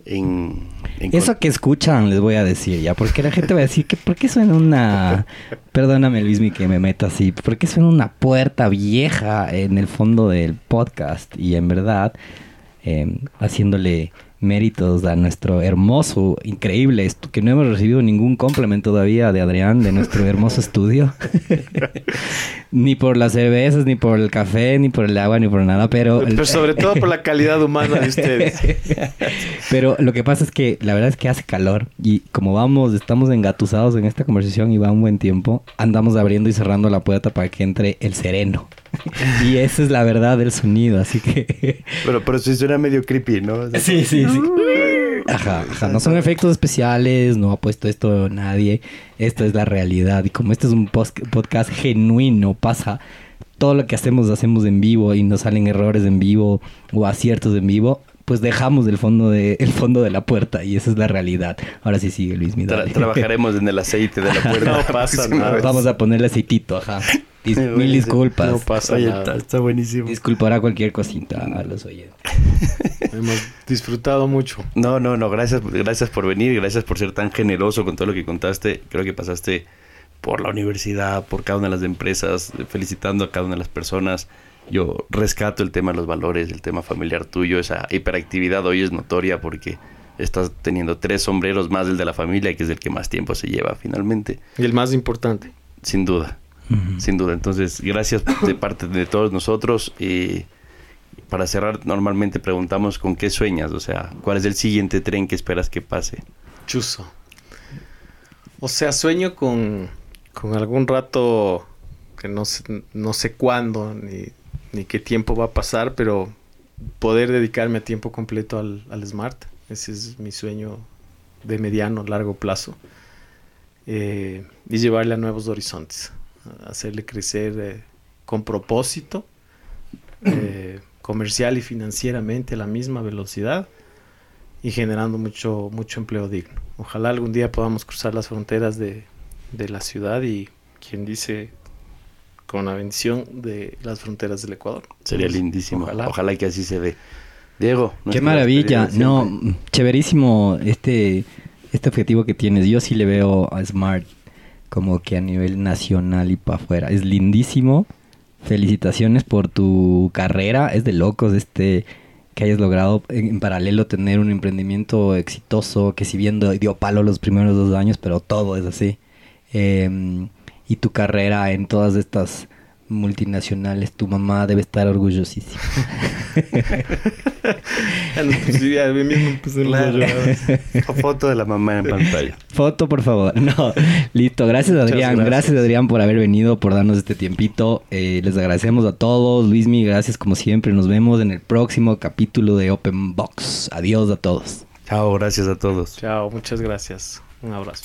eso que escuchan les voy a decir ya, porque la gente va a decir que ¿por qué suena una... Perdóname Luismi que me meta así, ¿por qué suena una puerta vieja en el fondo del podcast? Y en verdad, eh, haciéndole méritos a nuestro hermoso, increíble, que no hemos recibido ningún complemento todavía de Adrián, de nuestro hermoso estudio. ni por las cervezas, ni por el café, ni por el agua, ni por nada, pero... Pero sobre todo por la calidad humana de ustedes. pero lo que pasa es que la verdad es que hace calor y como vamos, estamos engatusados en esta conversación y va un buen tiempo, andamos abriendo y cerrando la puerta para que entre el sereno. y esa es la verdad del sonido, así que... pero, pero sí suena medio creepy, ¿no? Sí, sí, sí. Ajá, ajá, no son efectos especiales, no ha puesto esto nadie, esto es la realidad. Y como este es un podcast genuino, pasa todo lo que hacemos, hacemos en vivo y nos salen errores en vivo o aciertos en vivo, pues dejamos el fondo de, el fondo de la puerta y esa es la realidad. Ahora sí sigue Luis, mi Trabajaremos en el aceite de la puerta. no pasa nada. Vamos a ponerle aceitito, ajá mil disculpas. No pasa nada. Está, buenísimo. Disculpará cualquier cosita a los oyentes. Hemos disfrutado mucho. No, no, no. Gracias, gracias por venir. Gracias por ser tan generoso con todo lo que contaste. Creo que pasaste por la universidad, por cada una de las empresas, felicitando a cada una de las personas. Yo rescato el tema de los valores, el tema familiar tuyo. Esa hiperactividad hoy es notoria porque estás teniendo tres sombreros más el de la familia, que es el que más tiempo se lleva finalmente. Y el más importante. Sin duda sin duda. Entonces, gracias de parte de todos nosotros. y para cerrar, normalmente preguntamos con qué sueñas, o sea, cuál es el siguiente tren que esperas que pase. Chuzo. O sea, sueño con, con algún rato que no sé, no sé cuándo ni, ni, qué tiempo va a pasar, pero poder dedicarme a tiempo completo al, al Smart. Ese es mi sueño de mediano, largo plazo. Eh, y llevarle a nuevos horizontes hacerle crecer eh, con propósito, eh, comercial y financieramente a la misma velocidad y generando mucho, mucho empleo digno. Ojalá algún día podamos cruzar las fronteras de, de la ciudad y quien dice con la bendición de las fronteras del Ecuador. Sería lindísimo. Ojalá. que así se dé. Diego. Qué maravilla. No, chéverísimo este, este objetivo que tienes. Yo sí le veo a Smart como que a nivel nacional y para afuera. Es lindísimo. Felicitaciones por tu carrera. Es de locos este que hayas logrado en, paralelo tener un emprendimiento exitoso que si bien dio palo los primeros dos años, pero todo es así. Eh, y tu carrera en todas estas multinacionales, tu mamá debe estar orgullosísima. Foto de la mamá en pantalla. Foto, por favor. No, listo. Gracias, Adrián. Gracias. Adrián, por haber venido, por darnos este tiempito. Eh, les agradecemos a todos. Luismi, gracias como siempre. Nos vemos en el próximo capítulo de Open Box. Adiós a todos. Chao, gracias a todos. Chao, muchas gracias. Un abrazo.